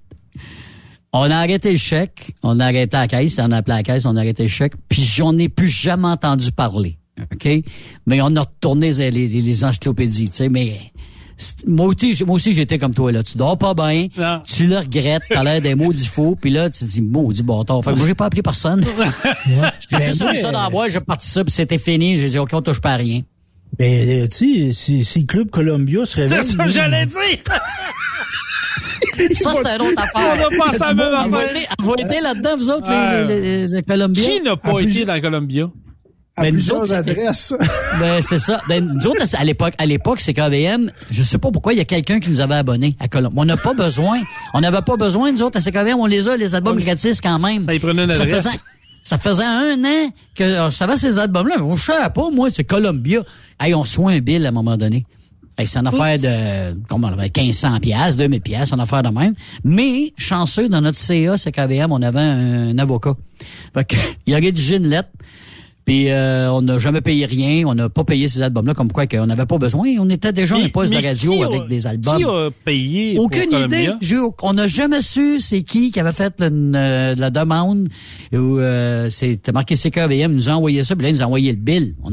on a arrêté le chèque, on a arrêté la caisse, on a appelé la caisse, on a arrêté le chèque, puis j'en ai plus jamais entendu parler. OK? Mais on a retourné les, les, les encyclopédies, tu sais, mais moi aussi, moi aussi j'étais comme toi, là. Tu dors pas bien, tu le regrettes, t'as l'air des maudits faux, puis là, tu dis, maudit bâtard. Fait que moi, j'ai pas appelé personne. J'ai juste Ben, mis ça dans la boîte, j'ai parti ça, puis c'était fini. J'ai dit, OK, on touche pas à rien. Ben, euh, tu sais, si, si Club Columbia se réveille... C'est ça que j'allais dire! Ça, c'est une autre affaire. On a pensé à la même Vous affaire. vous là-dedans, vous autres, Ah. les, les, les, les Colombiens? Qui n'a pas plus- été dans Columbia? À Ben, plusieurs autres, adresses. Ben, c'est ça. Ben, nous autres, à l'époque, à l'époque, c'est KVM. Je sais pas pourquoi il y a quelqu'un qui nous avait abonnés à Colombe. On n'a pas besoin. On n'avait pas besoin, nous autres, à CKVM, on les a, les albums gratis quand même. Ça y prenait une Ça adresse. faisait, ça faisait un an que je savais ces albums-là, mais je savais pas, moi, c'est Columbia. Hey, on soit un bill à un moment donné. Hey, c'est une affaire de, comment on avait 1500 pièces, 2000 pièces, une affaire de même. Mais, chanceux, dans notre CA, CKVM, on avait un, avocat. Fait que, il a rédigé une lettre. Puis euh, on n'a jamais payé rien, on n'a pas payé ces albums-là, comme quoi qu'on n'avait pas besoin. On était déjà un Mais- poste de radio a- avec des albums. Qui a payé Aucune idée. On n'a jamais su c'est qui qui avait fait le- euh, la demande. Ou euh, c'était marqué CKVM, nous a envoyé ça, puis là, ils nous ont envoyé le bill. On,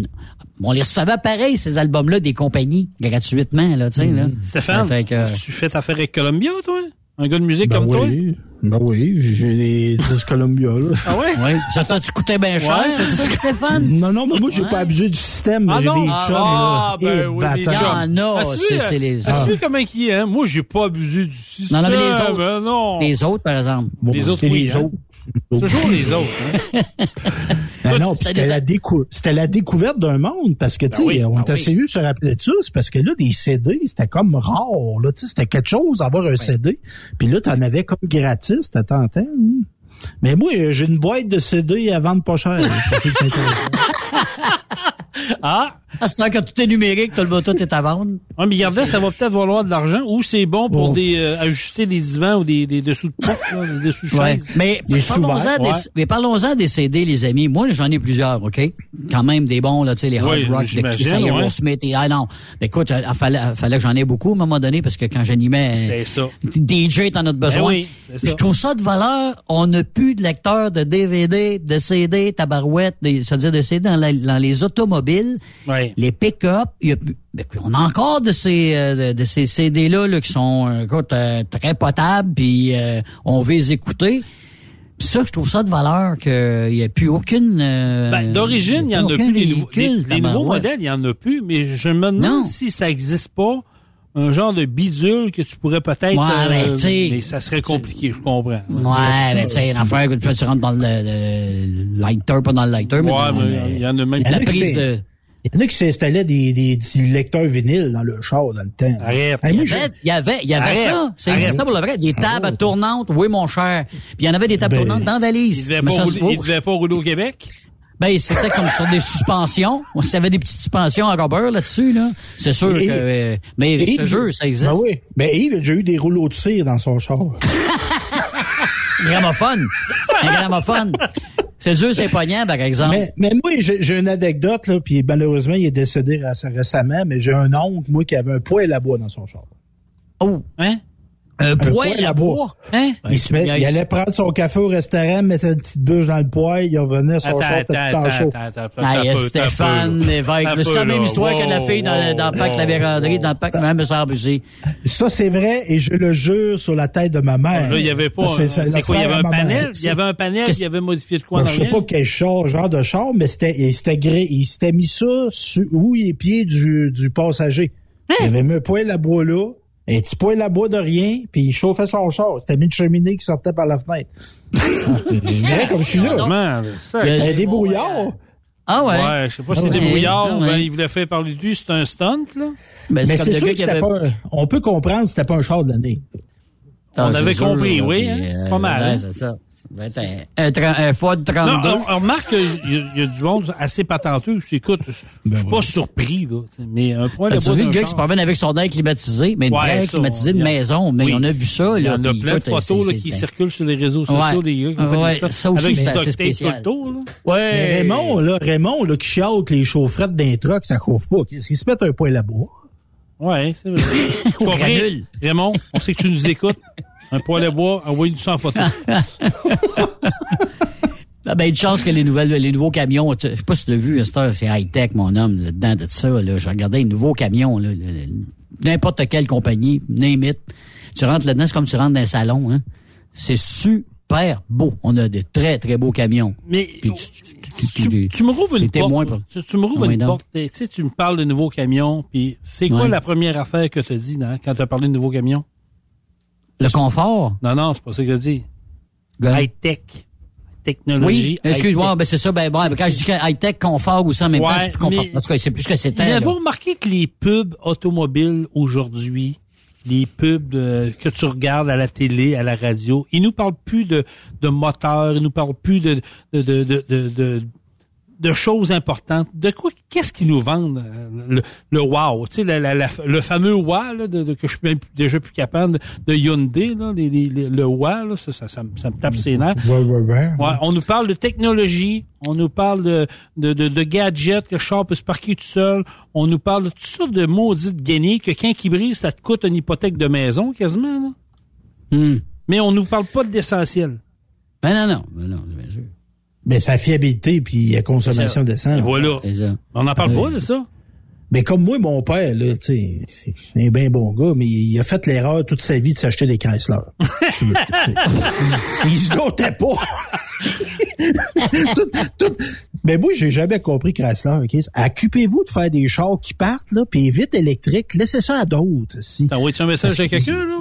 on les recevait pareil, ces albums-là, des compagnies, gratuitement, là, tu sais, là. Stéphane, fait que- tu fais affaire avec Columbia, toi? Un gars de musique Ben comme toi? oui. Ben oui, j'ai des disques Columbia, là. Ah ouais? Oui. Ça t'a-tu coûté bien cher, Ouais, c'est ça, Stéphane? Non, non, mais moi, j'ai Ouais. pas abusé du système. Ah j'ai non? des Ah, chums, ah, là. ben Et oui, les chums. Ah non, c'est vu, c'est les As-tu autres. vu comment il est, hein? Moi, j'ai pas abusé du système. Non, non, mais les autres. Ben non. Les autres, par exemple. Bon, Les autres, c'est oui, les hein. autres. Toujours les autres. Hein? Ben non, C'était la, décou- c'était la découverte d'un monde parce que tu sais, Ben oui, on ben était oui. se rappeler de ça, parce que là des CD, c'était comme rare là, tu sais, c'était quelque chose d'avoir un CD. Puis là t'en avais comme gratis, c'était tentant. hein. Mais moi, j'ai une boîte de CD à vendre pas cher. Ah! À ce temps que tout est numérique, tout le tout est à vendre. Mais regardez, ça va peut-être valoir de l'argent ou c'est bon pour Oh. des euh, ajuster des divans ou des, des dessous de pouf, là, des dessous de Ouais. Mais parlons-en des, CD, les amis. Moi, j'en ai plusieurs, OK? Quand même des bons, là, tu sais, les hard Oui, rock, les Kiss, ouais. Aerosmith et, ah non. Mais écoute, il fallait, fallait que j'en ai beaucoup à un moment donné parce que quand j'animais, C'était ça. DJ, t'en as besoin. Ben oui, c'est ça. Je trouve ça de valeur. On n'a plus de lecteurs de DVD, de CD, tabarouette, des- c'est-à-dire de CD dans, la- dans les automobiles, les pick-up. Ben, on a encore de ces euh, de, ces CD-là là, qui sont euh, écoute, euh, très potables, puis euh, on veut les écouter. Ça, je trouve ça de valeur qu'il n'y a plus aucune... euh, Ben, d'origine, il y en a plus. Les, les- les nouveaux modèles, il y en a plus, mais je me demande Non. si ça existe pas un genre de bidule que tu pourrais peut-être... euh, Ouais, mais tu sais, mais ça serait compliqué, je comprends. Ouais, mais tu sais, l'affaire, que tu rentres dans le, le lighter, pas dans le lighter, mais Ouais, dans mais il y en a même Il y la a prise de... Il y en a qui s'installaient des, des, petits lecteurs vinyles dans le char dans le temps. Arrête. Hey, Il moi, y avait, il y avait, il y avait Arrête. ça. Ça existait pour le vrai. Des tables tournantes, oui, mon cher. Puis il y en avait des tables Ben, tournantes dans la Il valise. il bouge. devait pas rouler au Québec? Ben, c'était comme sur des suspensions. Il y avait des petites suspensions à rubber là-dessus, là. C'est sûr Et- que, euh, mais te Yves- ça existe. Ben oui. Ben Yves a déjà eu des rouleaux de cire dans son char. Gramophone. Un gramophone. C'est dur, c'est poignant, par exemple. Mais, mais moi, j'ai une anecdote, là, puis malheureusement, il est décédé réc- récemment, mais j'ai un oncle, moi, qui avait un poêle à bois dans son char. Oh. Hein? Un poêle poêle à bois. bois. Hein? il, se met- il allait prendre son café au restaurant, mettait une petite bûche dans le poêle, il revenait, son Attends, char était attends, tout en chaud. attends, attends, attends, Hey, attends, Stéphane Lévesque. C'est la même histoire que la fille dans, dans le parc de la véranderie, dans le parc, même aussi. Ça, c'est vrai, et je le jure sur la tête de ma mère. Là, il y avait pas. C'est- quoi? Il y avait un panel? Il y avait un panel, Qu'est-ce- il y avait modifié de quoi en je sais pas quel char, genre de char, mais c'était, il s'était gré, il s'était mis ça où les pieds du, du passager. Hein? Il avait mis un poêle à bois là, un petit poêle à bois de rien, puis il chauffait son char. C'était mis une cheminée qui sortait par la fenêtre. Vrai comme je suis là. Il y a- Un débrouillard. Ah ouais? Ouais, je sais pas si c'est des brouillards Ah ben, il voulait faire parler de lui, c'est un stunt, là. Ben, Mais c'est sûr que c'était avait- pas, un- on peut comprendre que c'était pas un char de l'année. Ah, On c'est avait compris, là, oui, hein? euh, Pas mal, ouais, hein? c'est ça. Ça être un, un, un Ford Non, 32. on, on remarque qu'il y, a- il y a du monde assez patenteux. Écoute, je suis pas surpris, là. tu Mais un point de vu le gars qui se promène avec son air climatisé, mais une Ouais, vraie ça, climatisée de a- maison, mais Oui. on a vu ça. Il y en a plein de photos là, qui circulent sur les réseaux sociaux, Ouais. des gars qui ont fait Ouais, stocks ça aussi, avec c'est assez spécial. tout le tour, là. Mais. Raymond, là, Raymond, là, qui que les chaufferettes d'un truck, ça chauffe pas. Qu'ils se mettent un poêle à bois? Ouais, c'est vrai. Tu. Raymond, on sait que tu nous écoutes. Un poêle à bois, envoie-nous ça en photo. Ah ben, une chance que les nouvelles, les nouveaux camions, je sais pas si tu l'as vu, c'est high-tech, mon homme, là-dedans de ça, là. Je regardais les nouveaux camions, là, n'importe quelle compagnie, name it. Tu rentres là-dedans, c'est comme tu rentres dans un salon, hein. C'est super beau. On a de très, très beaux camions. Mais Puis tu, tu- tu- tu me rouvres une porte. Tu, me rouvres Ah oui, une donc. porte. Tu sais, tu me parles de nouveaux camions. Puis c'est quoi la première affaire que tu as dit quand tu as parlé de nouveaux camions? Le confort? Non, non, c'est pas ça que as dit. High-tech. Technologie. Oui, excuse-moi, ben c'est ça, ben bon, quand je dis high-tech, confort aussi en même temps, Ouais, c'est plus confort. En tout cas, c'est plus ce que c'était. Avez-vous remarqué que les pubs automobiles aujourd'hui, les pubs que tu regardes à la télé, à la radio, ils nous parlent plus de, de moteur, ils nous parlent plus de, de, de, de, de, choses importantes. De quoi, qu'est-ce qu'ils nous vendent? euh, Le, le wow, tu sais, la- la- la- le fameux wow, là, de, de- que je suis même plus- déjà plus capable de, de Hyundai, là, les- les- les- le wow, là, ça, ça, ça, me- ça me tape ses nerfs. Ouais, ouais, ouais. Ouais, on nous parle de technologie, on nous parle de, de, de, de gadgets que le char peut se parquer tout seul, on nous parle de toutes sortes de maudites guenilles que quand qui brise, ça te coûte une hypothèque de maison quasiment. Là. Hmm. Mais on nous parle pas de l'essentiel. Ben non, non, ben non, bien sûr. Ben, sa fiabilité puis la consommation d'essence. voilà. On n'en parle Oui. pas de ça? Mais comme moi, mon père, là, tu sais, c'est un bien bon gars, mais il a fait l'erreur toute sa vie de s'acheter des Chrysler. Tu veux, il, il se dotait pas. Tout- tout- mais moi, j'ai jamais compris Chrysler, OK? Occupez-vous de faire des chars qui partent, là, puis vite électriques. Laissez ça à d'autres, si. T'as envoyé un message à quelqu'un, là?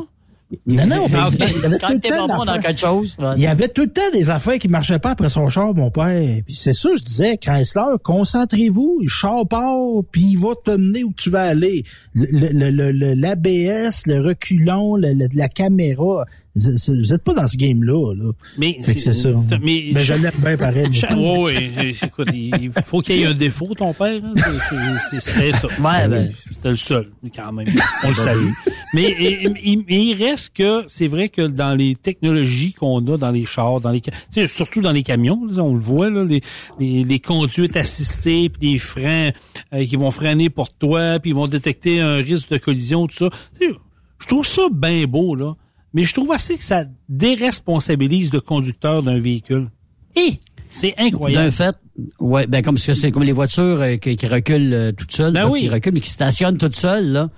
Non, non, mais Ah, ok. il y avait tout le temps pas bon dans d'affaires. quelque chose, vas-y. Il y avait tout le temps des affaires qui marchaient pas après son char, mon père. Puis c'est ça, je disais, Chrysler, concentrez-vous, le char part, puis il va te mener où tu vas aller. Le- le- le- le- L'ABS, le, reculon, le- le- la caméra, vous vous êtes pas dans ce game-là. Là. Mais c'est ça. Mais, Mais je l'aime bien pareil. Ouais, c'est- écoute, il faut qu'il y ait un défaut, ton père. hein. C'est- c'est- c'est- C'était ça. Ouais, ben. C'était le seul, quand même. On le salue. Mais et- et- il, reste que, c'est vrai que dans les technologies qu'on a dans les chars, dans les, surtout dans les camions, là, on le voit, là, les, les, les conduites assistées, puis les freins euh, qui vont freiner pour toi, puis ils vont détecter un risque de collision, tout ça. Je trouve ça bien beau, là. Mais je trouve assez que ça déresponsabilise le conducteur d'un véhicule. Et c'est incroyable. D'un fait, ouais, ben comme c'est comme les voitures euh, qui, qui reculent euh, toutes seules, Ben oui. qui reculent mais qui stationnent toutes seules là.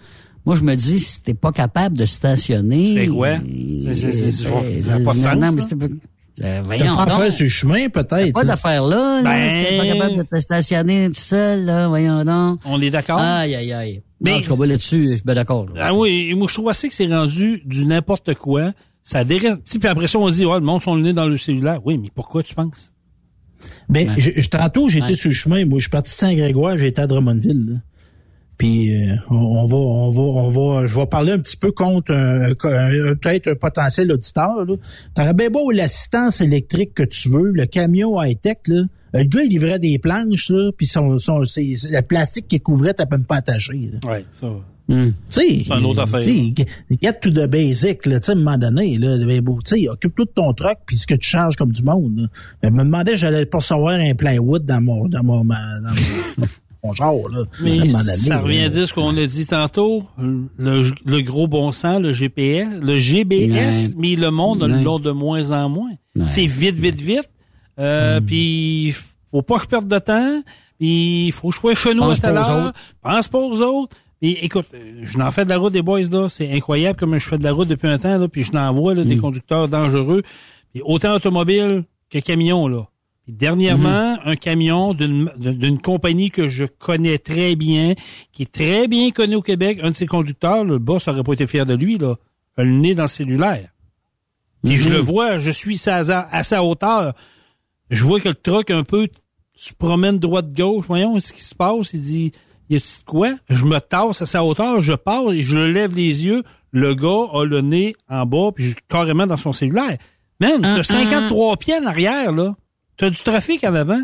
Moi, je me dis, si t'es pas capable de stationner, C'est quoi? C'est- c'est- c'est- ça a pas de sens, non, mais euh, voyons pas à donc. faire sur le chemin, peut-être. Pas là. d'affaire là, là. Ben- t'es pas capable de te stationner tout seul, là, voyons donc. On est d'accord? Aïe, aïe, aïe. Mais- Mais, en tout cas, moi, là-dessus, je suis bien d'accord. Ah oui, et moi je trouve assez que c'est rendu du n'importe quoi. Ça sais, Puis après ça, on se dit, ouais, le monde sont le nez dans le cellulaire. Oui, mais pourquoi tu penses? Ben, Ouais. je, je- tantôt, j'étais Ouais. sur le chemin. Moi, je suis parti de Saint-Grégoire, j'étais à Drummondville. là. Puis euh, on, va, on va, on va, je vais parler un petit peu contre un, un- un- peut-être un potentiel auditeur. là. T'aurais bien beau l'assistance électrique que tu veux, le camion high-tech, là. Le gars, il livrait des planches, là, puis son, son, c'est- le plastique qu'il couvrait, t'as même pas attaché. là. Oui, ça. Tu sais, C'est une autre affaire. get- to the basic, là, à un moment donné, là, ben, beau, tu sais, occupe tout ton truck puis ce que tu charges comme du monde, là. Ben, me demandais, j'allais pas recevoir un plywood dans mon, dans mon, dans mon, genre, là. Mais donné, ça revient là. à dire ce qu'on a dit tantôt, le, le gros bon sens, le GPS, le GBS, mais le monde Ouais. l'a de moins en moins. C'est vite, vite, vite. Euh, Hmm. Puis faut pas que je perde de temps. Puis faut que je sois chez nous à Pense telle pas aux heure. autres. Pense pas aux autres. Puis écoute, euh, je n'en fais de la route des boys là. C'est incroyable comme je fais de la route depuis un temps là. Puis je n'en vois là, des conducteurs dangereux. Puis autant automobile que camion là. Dernièrement, un camion d'une d'une compagnie que je connais très bien, qui est très bien connu au Québec, un de ses conducteurs, le boss aurait pas été fier de lui, là, a le nez dans le cellulaire. Puis je le vois, je suis à sa, à sa hauteur. Je vois que le truck un peu se promène droite-gauche. Voyons ce qui se passe? Il dit, y a-t-il de quoi? Je me tasse à sa hauteur, je pars et je le lève les yeux. Le gars a le nez en bas, puis je suis carrément dans son cellulaire. Man, t'as 53 pieds en arrière, là. T'as du trafic en avant.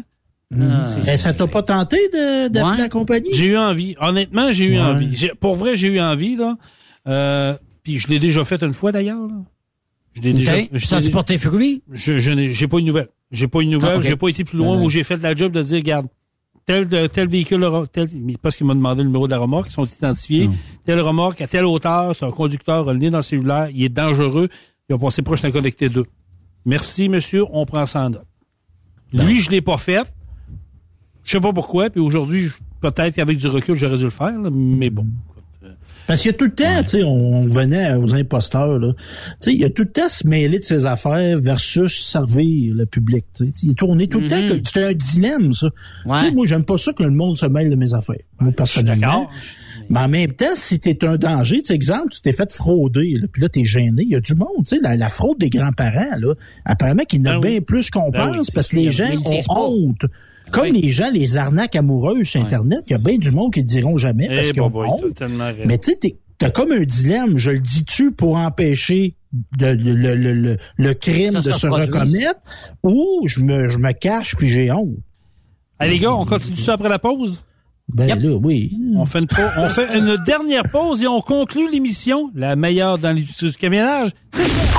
Eh, ça t'a pas tenté de, d'appeler Ouais. la compagnie? J'ai eu envie. Honnêtement, j'ai eu Ouais. envie. J'ai- Pour vrai, j'ai eu envie, là. Euh, puis je l'ai déjà fait une fois, d'ailleurs, là. Je l'ai déjà, Ça tes fruits? je, je n'ai j'ai pas une nouvelle. J'ai pas une nouvelle. Ah. J'ai pas été plus loin Euh. où j'ai fait la job de dire, regarde, tel, de- tel véhicule, tel, mais parce qu'il m'a demandé le numéro de la remorque, ils sont identifiés. Hmm. Telle remorque à telle hauteur, c'est un conducteur, a le nez dans le cellulaire, il est dangereux, il va passer proche d'un connecté 2. Merci, monsieur, on prend ça en note. Lui, je l'ai pas fait. Je sais pas pourquoi, puis aujourd'hui, je- peut-être qu'avec du recul, j'aurais dû le faire, là, mais bon. Parce qu'il y a tout le temps, tu sais, on, on venait aux imposteurs, là. Tu sais, il y a tout le temps se mêler de ses affaires versus servir le public, tu sais. Il est tourné tout le temps. que- C'est un dilemme, ça. Ouais. Tu sais, moi, j'aime pas ça que le monde se mêle de mes affaires. Moi, Je suis personnellement. Mais en même temps, si t'es un danger, tu sais, exemple, tu t'es fait frauder, là, puis là, t'es gêné, il y a du monde, tu sais, la, la fraude des grands-parents, là, apparemment qu'il y en a Ben oui. bien plus qu'on Ben pense, parce que les gens ont pas. honte. Comme Oui. les gens, les arnaques amoureuses sur Internet, il y a bien du monde qui le diront jamais parce Eh, qu'ils ont bon, boy, honte. Mais tu sais, t'as comme un dilemme. Je le dis-tu pour empêcher de- le, le, le, le, le crime Ça de se reconnaître ou je me, je me cache puis j'ai honte? Allez, les gars, on continue ça après la pause? Ben là, oui. On fait, une pause- on fait une dernière pause et on conclut l'émission, la meilleure dans l'industrie du camionnage.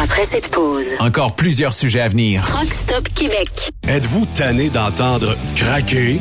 Après cette pause, Encore plusieurs sujets à venir. Truck Stop Québec. Êtes-vous tanné d'entendre craquer,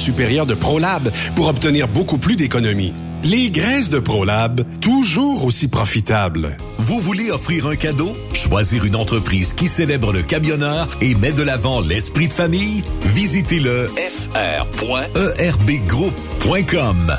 supérieure de ProLab pour obtenir beaucoup plus d'économies. Les graisses de ProLab, toujours aussi profitables. Vous voulez offrir un cadeau? Choisir une entreprise qui célèbre le camionneur et met de l'avant l'esprit de famille? Visitez le fr.erbgroup.com.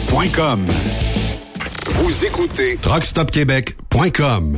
Vous écoutez TruckStopQuébec.com.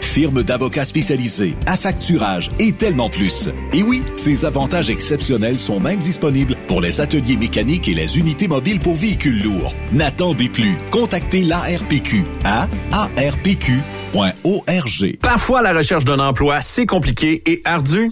firme d'avocats spécialisés, affacturage et tellement plus. Et oui, ces avantages exceptionnels sont même disponibles pour les ateliers mécaniques et les unités mobiles pour véhicules lourds. N'attendez plus. Contactez l'ARPQ à arpq.org. Parfois, la recherche d'un emploi, c'est compliqué et ardu.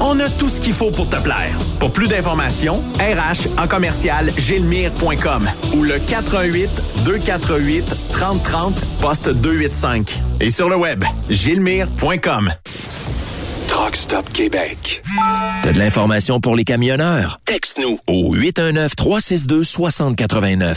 On a tout ce qu'il faut pour te plaire. Pour plus d'informations, RH en commercial gilmire.com ou le 418 248 3030 poste 285. Et sur le web, gilmire.com. Truck Stop Québec. T'as de l'information pour les camionneurs? Texte-nous au 819-362-6089.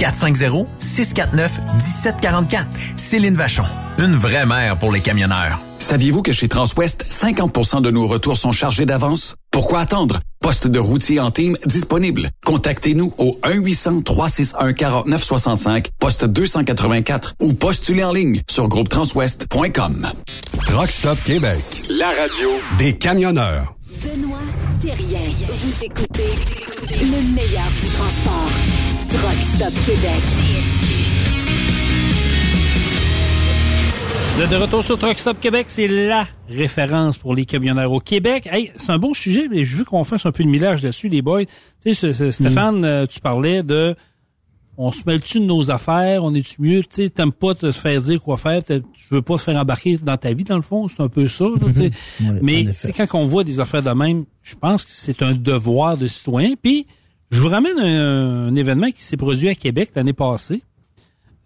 450-649-1744. Céline Vachon. Une vraie mère pour les camionneurs. Saviez-vous que chez Transwest, 50% de nos retours sont chargés d'avance? Pourquoi attendre? Poste de routier en team disponible. Contactez-nous au 1-800-361-4965, poste 284 ou postulez en ligne sur groupetranswest.com. Truck Stop Québec. La radio Des camionneurs. Benoît Thérien. Vous écoutez le meilleur du transport. Truck Stop Québec. Vous êtes de retour sur Truck Stop Québec, c'est la référence pour les camionneurs au Québec. Hey, c'est un bon sujet, mais je veux qu'on fasse un peu de millage là-dessus, les boys. Tu sais, Stéphane, euh, tu parlais de on se mêle-tu de nos affaires, on est-tu mieux, tu sais, t'aimes pas te faire dire quoi faire, tu veux pas te faire embarquer dans ta vie, dans le fond, c'est un peu ça, là. Ouais, Mais quand on voit des affaires de même, je pense que c'est un devoir de citoyen. Puis, je vous ramène un, un événement qui s'est produit à Québec l'année passée.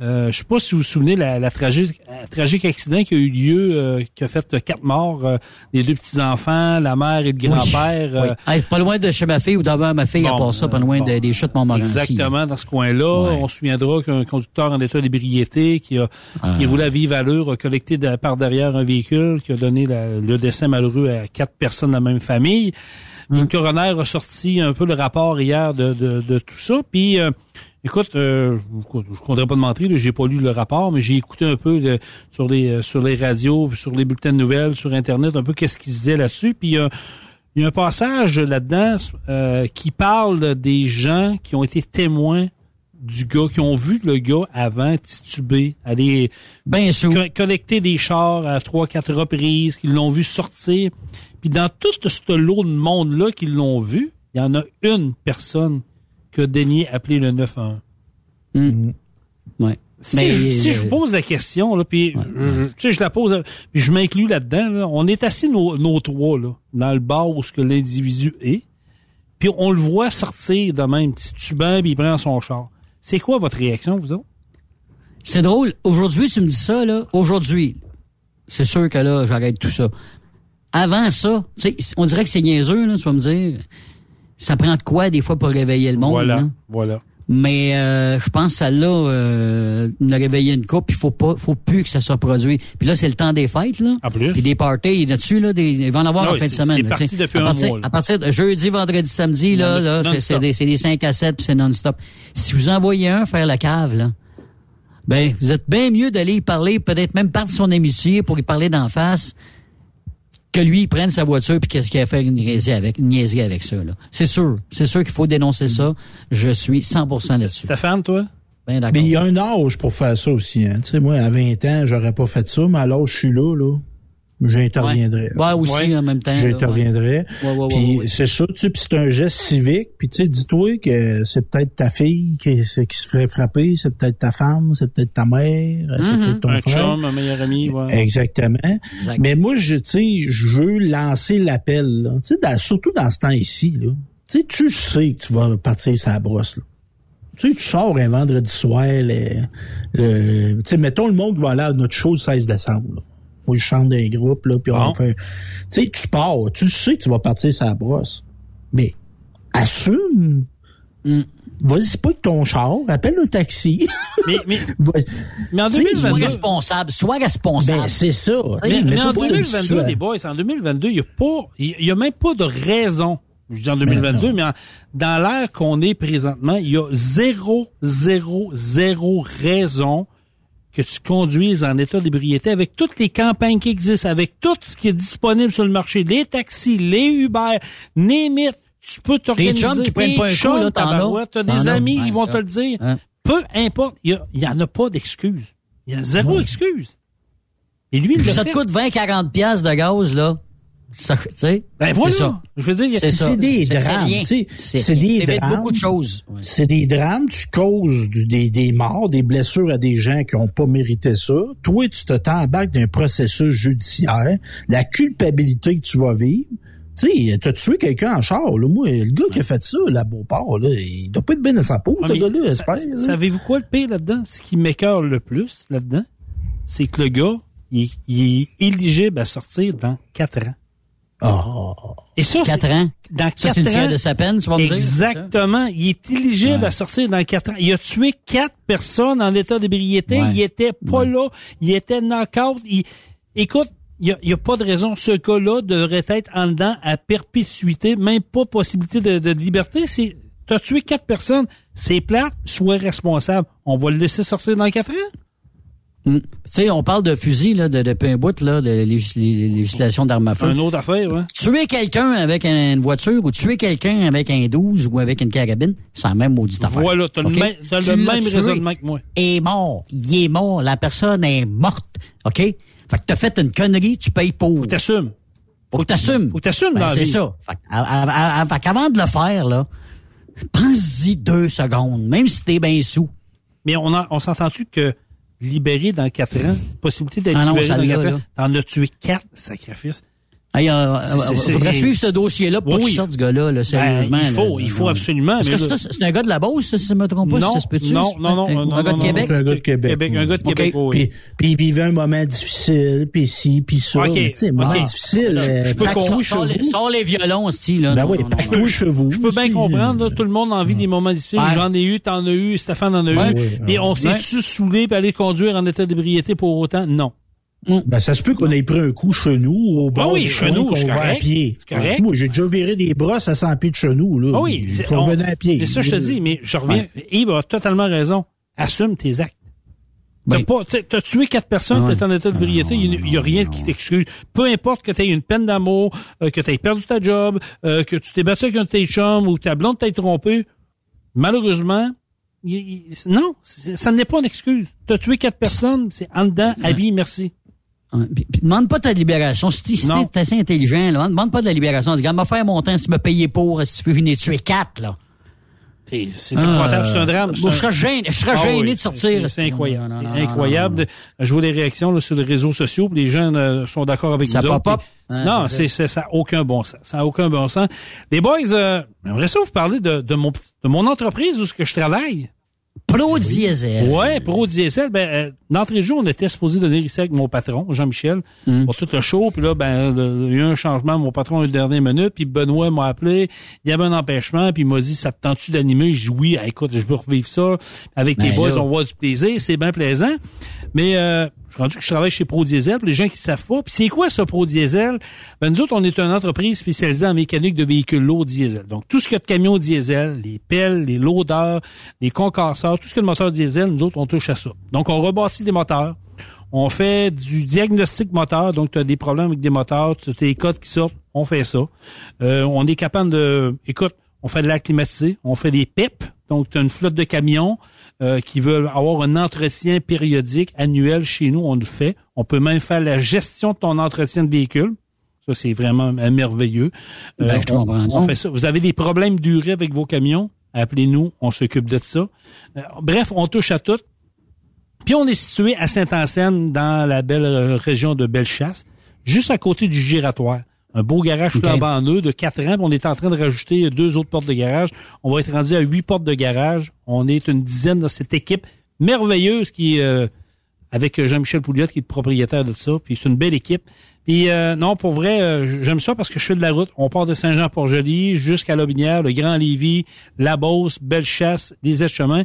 Euh, je sais pas si vous vous souvenez la, la tragique, un tragique accident qui a eu lieu, euh, qui a fait euh, quatre morts, euh, les deux petits enfants, la mère et le grand-père. Oui. euh, Hey, pas loin de chez ma fille ou d'abord ma fille, à Bon, part ça, pas loin bon. de- des chutes Montmorency. Exactement, dans ce coin-là. Ouais. On se souviendra qu'un conducteur en état d'ébriété qui a Ah. qui roulait à vive allure a collecté de- par derrière un véhicule qui a donné la- le décès malheureux à quatre personnes de la même famille. Le coroner a sorti un peu le rapport hier de, de, de tout ça. Puis, euh, écoute, euh, je ne compterai pas de mentir, j'ai pas lu le rapport, mais j'ai écouté un peu de- sur les euh, sur les radios, sur les bulletins de nouvelles, sur Internet, un peu qu'est-ce qu'ils disaient là-dessus. Puis, euh, il y a un passage là-dedans euh, qui parle des gens qui ont été témoins du gars, qui ont vu le gars avant tituber, aller Ben co- collecter des chars à trois, quatre reprises, qui l'ont vu sortir. Puis dans tout ce lot de monde-là qui l'ont vu, il y en a une personne qui a daigné appeler le 911. Hum. Ouais. Si, Mais, je, si je euh, vous pose la question, là, puis je- tu sais, je la pose, euh, puis je m'inclus là-dedans, là, on est assis nos, nos trois là, dans le bar où ce que l'individu est, puis on le voit sortir de même, titubant, puis il prend son char. C'est quoi votre réaction, vous autres? C'est drôle. Aujourd'hui, tu me dis ça, là. Aujourd'hui, c'est sûr que là, j'arrête tout ça. Avant ça, tu sais, on dirait que c'est niaiseux, là, tu vas me dire. Ça prend de quoi, des fois, pour réveiller le monde, voilà, là? voilà. Mais euh, je pense que celle-là, euh, nous a réveillé une coupe, il faut pas, faut plus que ça soit produit. Puis là, c'est le temps des fêtes, là. En plus. Puis des parties, il y en a-dessus, là, des, il va en avoir Ah en fin de semaine. c'est parti depuis à un partir, mois, là. À partir de jeudi, vendredi, samedi, là, Non, là, c'est- des, des 5 à 7, puis c'est non-stop. Si vous envoyez un faire la cave, là, ben, vous êtes bien mieux d'aller y parler, peut-être même part de son amitié pour y parler d'en face, que lui, il prenne sa voiture puis qu'il a fait une niaiserie avec, une niaiserie avec ça, là. C'est sûr. C'est sûr qu'il faut dénoncer ça. Je suis 100% là-dessus. Stéphane, toi? Ben d'accord. Mais il y a un âge pour faire ça aussi. Hein. Tu sais, moi, à 20 ans, j'aurais pas fait ça, mais à l'âge où je suis là, là, j'interviendrais. Ouais, aussi, Ouais. en même temps. là, J'interviendrais. Ouais, ouais, ouais, Puis ouais. c'est ça, tu sais, puis c'est un geste civique. Puis tu sais, dis-toi que c'est peut-être ta fille qui, se ferait frapper, c'est peut-être ta femme, c'est peut-être ta mère, c'est Mhm. peut-être ton Un frère. chum, un meilleur ami, ouais. Exactement. Exact. Mais moi, je, tu sais, je veux lancer l'appel, là. Tu sais, surtout dans ce temps ici, là. Tu sais, tu sais que tu vas partir sa brosse, là. Tu sais, tu sors un vendredi soir, le, le- tu sais, mettons le monde qui va aller à notre show le 16 décembre, là. Moi, je chante d'un groupe, là, puis on Bon. fait... Tu sais, tu pars, tu sais que tu vas partir sa brosse. Mais, assume. Vas-y pas avec ton char, appelle un taxi. Mais, mais, mais en Tu sais, Sois 2022, responsable, sois responsable. Ben, c'est ça. mais, mais en pas 2022, ça. les boys, en 2022, il n'y a pas, y a même pas de raison. Je dis en 2022, mais, en- dans l'ère qu'on est présentement, il y a zéro, zéro, zéro raison que tu conduises en état d'ébriété avec toutes les campagnes qui existent, avec tout ce qui est disponible sur le marché, les taxis, les Uber, Némit, tu peux t'organiser. chums qui prennent tes pas un coup, là, T'as des amis, ils vont te le dire. Hein? Peu importe, il y, en a pas d'excuses. Il y a zéro excuse. Et lui, il ça te coûte 20-40 piastres de gaz, là. Ça, tu sais, Ben c'est voilà. ça. Je veux dire, il y a- C'est des drames. C'est des drames. beaucoup de choses. Ouais. C'est des drames. Tu causes des, des morts, des blessures à des gens qui ont pas mérité ça. Toi, tu te t'embarques d'un processus judiciaire. La culpabilité que tu vas vivre. Tu sais, t'as tué quelqu'un en char, là. Moi, le gars qui a fait ça, là, Beauport, là, il doit pas être bien dans sa peau, j'espère. là. Savez-vous quoi le pire là-dedans? Ce qui m'écœure le plus là-dedans, c'est que le gars, il, il est éligible à sortir dans quatre ans. Ah. Et ça, c'est- 4 ans. dans Ça, quatre c'est le tiers ans, de sa peine, tu vas me dire. Exactement. Il est éligible Ouais. à sortir dans quatre ans. Il a tué quatre personnes en état d'ébriété. Ouais. Il était pas là. Il était knock-out. Il... Écoute, il y a, il y a pas de raison. Ce gars-là devrait être en dedans à perpétuité, même pas possibilité de, de liberté. C'est, t'as tué quatre personnes. C'est plate. Sois responsable. On va le laisser sortir dans quatre ans? Mm. Tu sais, on parle de fusil, là, de, depuis un bout, là, de légis- lég- législation d'armes à feu. Une autre affaire, ouais. Tuer quelqu'un avec une voiture ou tuer quelqu'un avec un 12 ou avec une carabine, c'est la même maudite affaire. Voilà, t'as le OK? même- t'as le Tu l'as même raisonnement que moi. est mort. Il est mort. La personne est morte. OK? Fait que t'as fait une connerie, tu payes pour. Faut t'assumes. Faut que t'assumes. Faut t'assumes Ben, c'est ça. Fait, à- à- à- fait qu'avant de le faire, là, pense-y deux secondes, même si t'es bien sous. Mais on, a- on s'entend-tu que libéré dans quatre ans, possibilité d'être Ah libéré dans quatre ans, t'en as tué quatre sacrifices. Hey, euh, c'est- euh, faudrait suivre ce dossier-là pour Oui. qu'il sorte ce gars-là, là, sérieusement. Ben, il faut, là. il faut Non. absolument. Est-ce mais que là- c'est un gars de la Beauce, ça, si je me trompe pas, non, ça se peut-tu? non, non, non, un, non, un non, gars non, de Québec? C'est un gars de Québec. Québec, un gars de OK. Québec, oui. Puis, puis il vivait un moment difficile, puis ci, puis ça. OK, Mais, tu sais, moment OK. difficile. Je- euh, je peux comprendre. Sors, les, violons, style. Là, Ben non, oui, non, pack non. toi chez vous. Je peux bien comprendre, là, tout le monde a envie des moments difficiles. J'en ai eu, t'en as eu, Stéphane en a eu. Oui, Puis on s'est-tu saoulé pour aller conduire en état d'ébriété pour autant? Non. Ben, ça se peut qu'on ait pris un coup chez nous, au bord oui, du chez coin nous, qu'on va à pied. C'est correct. Moi, j'ai déjà viré des brosses à 100 pieds de chez nous, là. Ah oui, on- venait à pied. C'est ça, je te dis, mais je reviens. Yves a totalement raison. Assume tes actes. T'as Ben- pas, t'as tué quatre personnes, t'es en état de briété, il n'y a rien qui t'excuse. Peu importe que t'aies une peine d'amour, euh, que t'aies perdu ta job, euh, que tu t'es battu avec un de tes chums ou que ta blonde t'ait trompé, malheureusement, il- il- non, ça n'est pas une excuse. T'as tué quatre personnes, c'est en dedans, à vie, merci. Demande pas ta libération. Si t'es si assez intelligent, là, demande pas de la libération. Dis, m'a faire mon temps si me payer pour, si tu veux venir tuer quatre, là. C'est épouvantable, c'est un drame. Moi, je serais gêné, je serais Ah gêné oui, de sortir. c'est- incroyable. Non, non, C'est non, non, incroyable. Je vois les réactions là, sur les réseaux sociaux. Les gens euh, sont d'accord avec Ça nous pop autres, Hein, non, c'est ça n'a aucun bon sens. Ça n'a aucun bon sens. Les boys, euh, j'aimerais ça vous parler de, de mon de mon entreprise où ce que je travaille. Pro diesel. Ouais, Pro Diesel. Ben, euh, d'entrée de jeu, on était supposé donner ici avec mon patron, Jean-Michel, Mm. pour tout le show. Puis là, ben, le- il y a eu un changement. Mon patron a eu une dernière minute. Puis Benoît m'a appelé. Il y avait un empêchement. Puis il m'a dit, ça te tente-tu d'animer? J'ai dit, oui, ah, écoute, je veux revivre ça. Avec Ben boys, là. on va avoir du plaisir. C'est bien plaisant. Mais euh, je suis rendu que je travaille chez Pro Diesel. Pour les gens qui savent pas. Puis c'est quoi ça, Pro Diesel? Ben, nous autres, on est une entreprise spécialisée en mécanique de véhicules lourds diesel. Donc, tout ce qu'il y a de camions diesel, les pelles, les loaders, les concasseurs, tout ce qui est de moteur diesel, nous autres, on touche à ça. Donc, on rebâtit des moteurs. On fait du diagnostic moteur, donc tu as des problèmes avec des moteurs, tu as des codes qui sortent, on fait ça. Euh, on est capable de... Écoute, on fait de l'air on fait des PEP, donc tu as une flotte de camions euh, qui veulent avoir un entretien périodique, annuel chez nous, on le fait. On peut même faire la gestion de ton entretien de véhicule. Ça, c'est vraiment euh, merveilleux. Euh, Ben, je on, on fait ça. Vous avez des problèmes d'urée avec vos camions, appelez-nous, on s'occupe de ça. Euh, bref, on touche à tout. Puis on est situé à Saint-Anselme, dans la belle région de Bellechasse, juste à côté du giratoire. Un beau garage flambant neuf de 4 ans. puis On est en train de rajouter deux autres portes de garage. On va être rendu à huit portes de garage. On est une dizaine dans cette équipe merveilleuse qui est euh, avec Jean-Michel Pouliot qui est le propriétaire de ça. Puis c'est une belle équipe. Puis euh, non, pour vrai, euh, j'aime ça parce que je fais de la route. On part de Saint-Jean-Port-Joli jusqu'à Lobinière, le Grand Lévis, La Beauce, Bellechasse, les Aides-Chemins.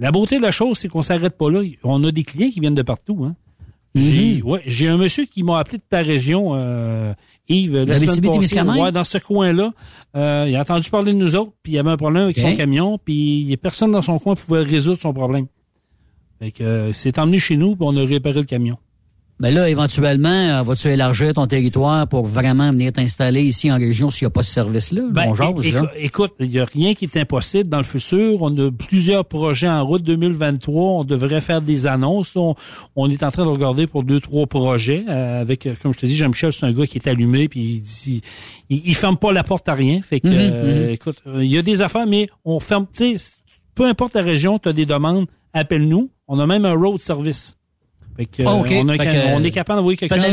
La beauté de la chose, c'est qu'on s'arrête pas là. On a des clients qui viennent de partout. Hein. J'ai ouais, j'ai un monsieur qui m'a appelé de ta région, euh, Yves, la semaine Abitibi-Témiscamingue? passée. Ouais, dans ce coin-là. Euh, il a entendu parler de nous autres, puis il y avait un problème avec son camion, puis il y a personne dans son coin qui pouvait résoudre son problème. Fait que euh, c'est emmené chez nous, puis on a réparé le camion. Mais là, éventuellement, euh, vas-tu élargir ton territoire pour vraiment venir t'installer ici en région s'il n'y a pas ce service-là? Ben, jase, là. Écoute, il n'y a rien qui est impossible dans le futur. On a plusieurs projets en route 2023. On devrait faire des annonces. On, on est en train de regarder pour deux, trois projets euh, avec, euh, comme je te dis, Jean-Michel, c'est un gars qui est allumé puis il dit, il, il ferme pas la porte à rien. Fait que, Mhm, euh, mhm. écoute, il y a des affaires, mais on ferme, tu sais, peu importe la région, tu as des demandes, appelle-nous. On a même un road service. Fait que, Ah, on, a- Fait que, on est capable d'envoyer quelqu'un chez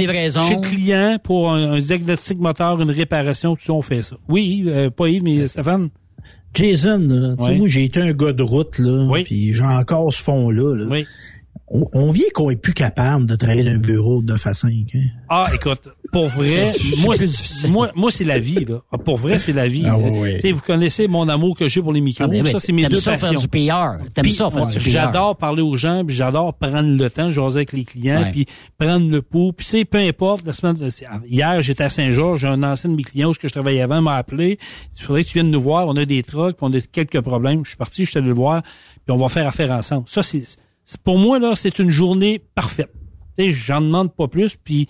le client pour un, un diagnostic moteur, une réparation, tout ça, on fait ça. Oui, euh, pas Yves, mais Stéphane. Jason, là, tu sais, Ouais. moi, j'ai été un gars de route, là, Oui. puis j'ai encore ce fond-là. là. Oui. On, on vient qu'on est plus capable de travailler dans un bureau de 9 à 5. Hein. Ah, écoute, pour vrai, moi, moi, moi, c'est la vie, là. Ah, Pour vrai, c'est la vie. Ah, sais, vous connaissez mon amour que j'ai pour les micros. Ah, mais oui, ça, c'est mes T'aimes deux ça passions. faire du PR. T'aimes ça faire ouais, du PR. J'adore parler aux gens, puis j'adore prendre le temps, jaser avec les clients, Ouais. puis prendre le pouls. Puis c'est peu importe, la semaine, c'est- hier, j'étais à Saint-Georges, j'ai un ancien de mes clients où ce que je travaillais avant m'a appelé. Il faudrait que tu viennes nous voir, on a des trucks, puis on a quelques problèmes. Je suis parti, je suis allé le voir, puis on va faire affaire ensemble. Ça, c'est- pour moi, là, c'est une journée parfaite. J'en demande pas plus, puis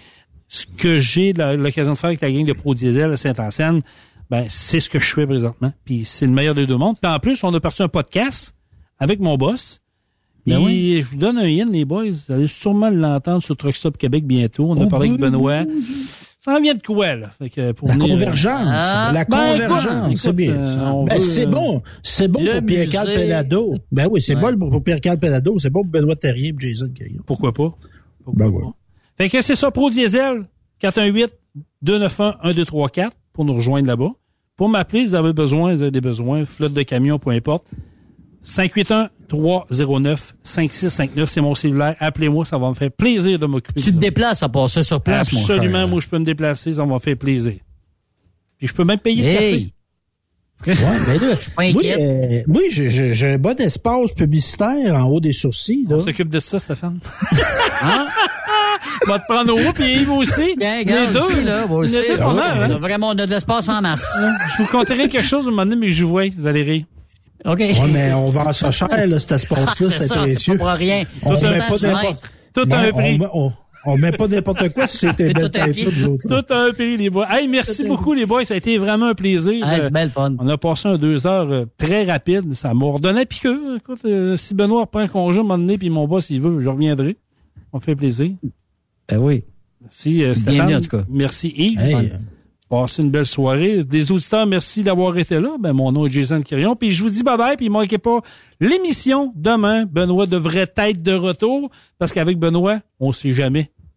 ce que j'ai l'occasion de faire avec la gang de Pro Diesel à Saint-Anselme, ben, c'est ce que je fais présentement. Puis c'est le meilleur des deux mondes. Puis en plus, on a parti un podcast avec mon boss. Ben Et oui. je vous donne un in, les boys. Vous allez sûrement l'entendre sur Truck Stop Québec bientôt. On a Oh, parlé avec oui, Benoît. Ça en vient de quoi, là? Fait que pour La venir- convergence. Ah. la Ben, convergence, c'est bien euh, Ben, veut, c'est bon. C'est bon le pour Pierre-Carl. Pelado. Ben oui, c'est Ouais. bon pour Pierre-Carl Pelado. C'est bon pour Benoît Terrien et Jason. Pourquoi pas? Pourquoi Ben pas? ouais. Fait que c'est ça, Pro Diesel, 418-291-1234 pour nous rejoindre là-bas. Pour m'appeler, vous avez besoin, vous avez des besoins, flotte de camion, peu importe. 581-309-5659, c'est mon cellulaire. Appelez-moi, ça va me faire plaisir de m'occuper. Tu te déplaces à passer sur place, mon cher. Absolument, moi, je peux me déplacer, ça va me faire plaisir. Puis je peux même payer le Hey! Ouais, ben là, pas moi, inquiète. euh, moi, j'ai- j'ai j'ai un bon espace publicitaire en haut des sourcils. Là. café. On s'occupe de ça, Stéphane. Hein? On va te prendre au haut, puis Yves aussi. Bien, deux. ici, là, moi aussi. Deux, pas hein? on a Vraiment, on a de l'espace en masse. Je vous conterai quelque chose, un moment donné, mais je vous vois, vous allez rire. OK. Ouais, mais on vend ça cher, là, cet Ah, espace-là, c'est c'est précieux. pas pour rien. On Tout met un- pas n'importe. Tout Ouais, un on prix. met- On, on met pas n'importe quoi si c'était belle tout un prix. Tout les boys. Hey, merci beaucoup, les boys. Ça a été vraiment un plaisir. Ah, Euh, belle fun. on a passé un deux heures euh, très rapide. Ça m'a redonné piqueux. Écoute, euh, si Benoît reprend un congé à un moment donné, puis mon boss, s'il veut, je reviendrai. On fait plaisir. Ben oui. Merci, euh, Bienvenue, Stéphane. en tout cas. Merci, Yves. Hey. Passez une belle soirée. Des auditeurs, merci d'avoir été là. Ben, mon nom est Jason Quirion. Puis je vous dis bye-bye, puis manquez pas l'émission demain. Benoît devrait être de retour, parce qu'avec Benoît, on sait jamais.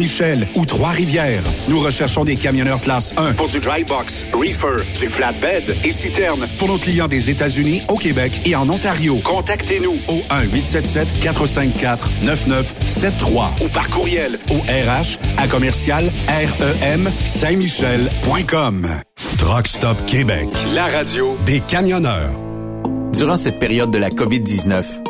Saint-Michel ou Trois-Rivières. Nous recherchons des camionneurs classe 1 pour du dry box, reefer, du flatbed et citerne pour nos clients des États-Unis, au Québec et en Ontario. Contactez-nous au 1-877-454-9973 ou par courriel au RH à commercial REM Saint-Michel.com. Truck Stop Québec, la radio des camionneurs. Durant cette période de la COVID-19,